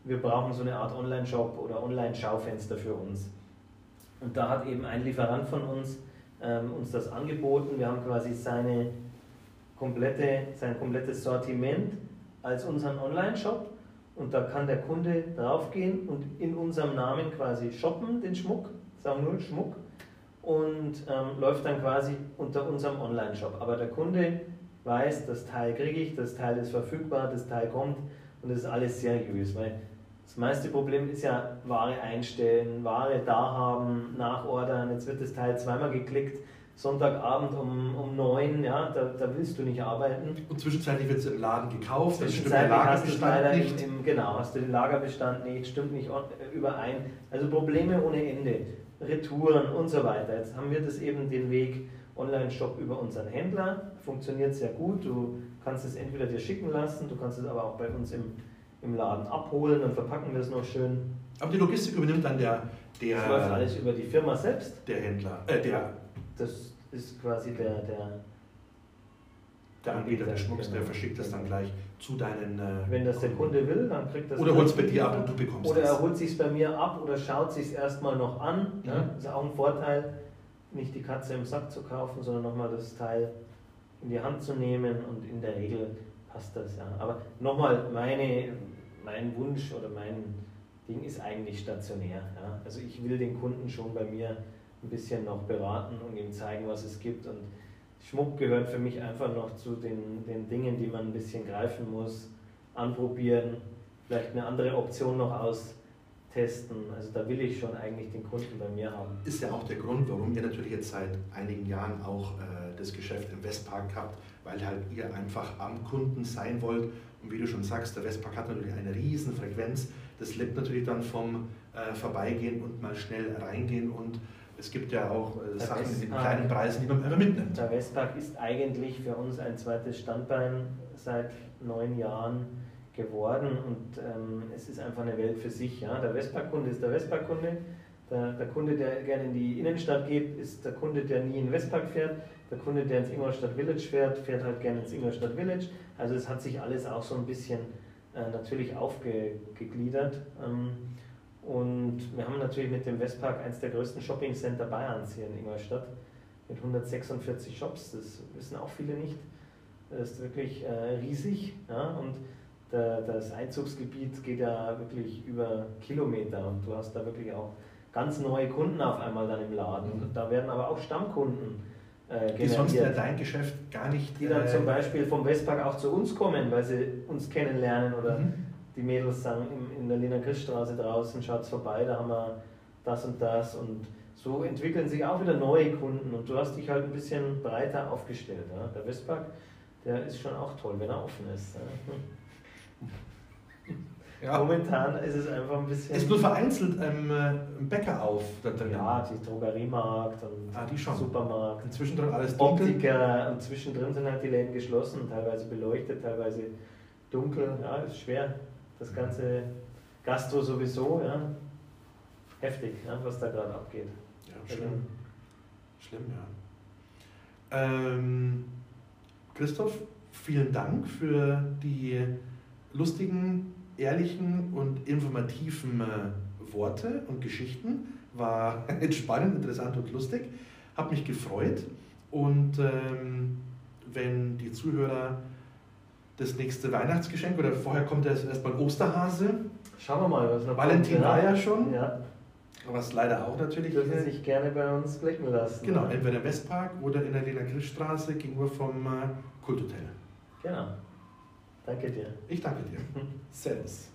wir brauchen so eine Art Online-Shop oder Online-Schaufenster für uns. Und da hat eben ein Lieferant von uns ähm, uns das angeboten. Wir haben quasi seine komplette, sein komplettes Sortiment als unseren Online-Shop und da kann der Kunde draufgehen und in unserem Namen quasi shoppen, den Schmuck, sagen nur Schmuck, und ähm, läuft dann quasi unter unserem Online-Shop. Aber der Kunde weiß, das Teil kriege ich, das Teil ist verfügbar, das Teil kommt und das ist alles seriös, weil das meiste Problem ist ja Ware einstellen, Ware da haben, nachordern, jetzt wird das Teil zweimal geklickt, Sonntagabend um, um 9, ja, da, da willst du nicht arbeiten. Und zwischenzeitlich wird es im Laden gekauft, dann stimmt der Lagerbestand nicht. Im, genau, hast du den Lagerbestand nicht, stimmt nicht überein. Also Probleme ohne Ende, Retouren und so weiter. Jetzt haben wir das eben den Weg Online-Shop über unseren Händler, funktioniert sehr gut. Du kannst es entweder dir schicken lassen, du kannst es aber auch bei uns im, im Laden abholen, dann verpacken wir es noch schön. Aber die Logistik übernimmt dann der, der. Das läuft alles über die Firma selbst. Der Händler, äh, der das ist quasi der, der, der Anbieter des Schmucks, der verschickt das dann gleich zu deinen. Äh, Wenn das der Kunde will, dann kriegt das. Oder holt es bei dir ab und du bekommst Oder er holt es sich bei mir ab oder schaut sich erstmal noch an. Mhm. Ja, das ist auch ein Vorteil, nicht die Katze im Sack zu kaufen, sondern nochmal das Teil in die Hand zu nehmen und in der Regel passt das ja. Aber nochmal, mein Wunsch oder mein Ding ist eigentlich stationär. Ja. Also ich will den Kunden schon bei mir ein bisschen noch beraten und ihm zeigen, was es gibt. Und Schmuck gehört für mich einfach noch zu den, den Dingen, die man ein bisschen greifen muss, anprobieren, vielleicht eine andere Option noch austesten. Also da will ich schon eigentlich den Kunden bei mir haben. Ist ja auch der Grund, warum ihr natürlich jetzt seit einigen Jahren auch äh, das Geschäft im Westpark habt, weil halt ihr einfach am Kunden sein wollt. Und wie du schon sagst, der Westpark hat natürlich eine riesen Frequenz. Das lebt natürlich dann vom äh, Vorbeigehen und mal schnell reingehen und es gibt ja auch äh, Sachen West in kleinen Preisen, die man einfach mitnimmt. Der Westpark ist eigentlich für uns ein zweites Standbein seit neun Jahren geworden und ähm, es ist einfach eine Welt für sich. Ja? Der Westpark-Kunde ist der Westpark-Kunde. Der, der, Kunde, der gerne in die Innenstadt geht, ist der Kunde, der nie in Westpark fährt. Der Kunde, der ins Ingolstadt Village fährt, fährt halt gerne ins Ingolstadt Village. Also es hat sich alles auch so ein bisschen äh, natürlich aufgegliedert. Ähm, und wir haben natürlich mit dem Westpark eines der größten Shopping-Center Bayerns hier in Ingolstadt mit 146 Shops. Das wissen auch viele nicht. Das ist wirklich äh, riesig. Ja? Und der, das Einzugsgebiet geht ja wirklich über Kilometer und du hast da wirklich auch ganz neue Kunden auf einmal dann im Laden. Und da werden aber auch Stammkunden äh, generiert. Die sonst ja dein Geschäft gar nicht. Die dann äh, zum Beispiel vom Westpark auch zu uns kommen, weil sie uns kennenlernen oder mhm die Mädels sagen, in der Lena Christstraße draußen, schaut vorbei, da haben wir das und das und so entwickeln sich auch wieder neue Kunden und du hast dich halt ein bisschen breiter aufgestellt. Ja? Der Westpark, der ist schon auch toll, wenn er offen ist. Ja. Ja. Momentan ist es einfach ein bisschen. Es Ist nur vereinzelt ähm, ein Bäcker auf da drin. Ja, die Drogeriemarkt und ah, die schon. Supermarkt. Und zwischendrin alles dunkel. Optiker und zwischendrin sind halt die Läden geschlossen, teilweise beleuchtet, teilweise dunkel. Ja, ist schwer das ganze Gastro sowieso, ja. Heftig, ja, was da gerade abgeht. Ja, schlimm. Schlimm, ja. Ähm, Christoph, vielen Dank für die lustigen, ehrlichen und informativen äh, Worte und Geschichten. War spannend, interessant und lustig. Hat mich gefreut. Und ähm, wenn die Zuhörer das nächste Weihnachtsgeschenk oder vorher kommt erst erstmal Osterhase. Schauen wir mal, was noch Valentin war ja schon. Ja. Was leider auch natürlich. Dürfen Sie sich gerne bei uns blicken lassen. Genau, entweder im Westpark oder in der Lena Christstraße gegenüber vom äh, Kulthotel. Genau. Danke dir. Ich danke dir. Servus.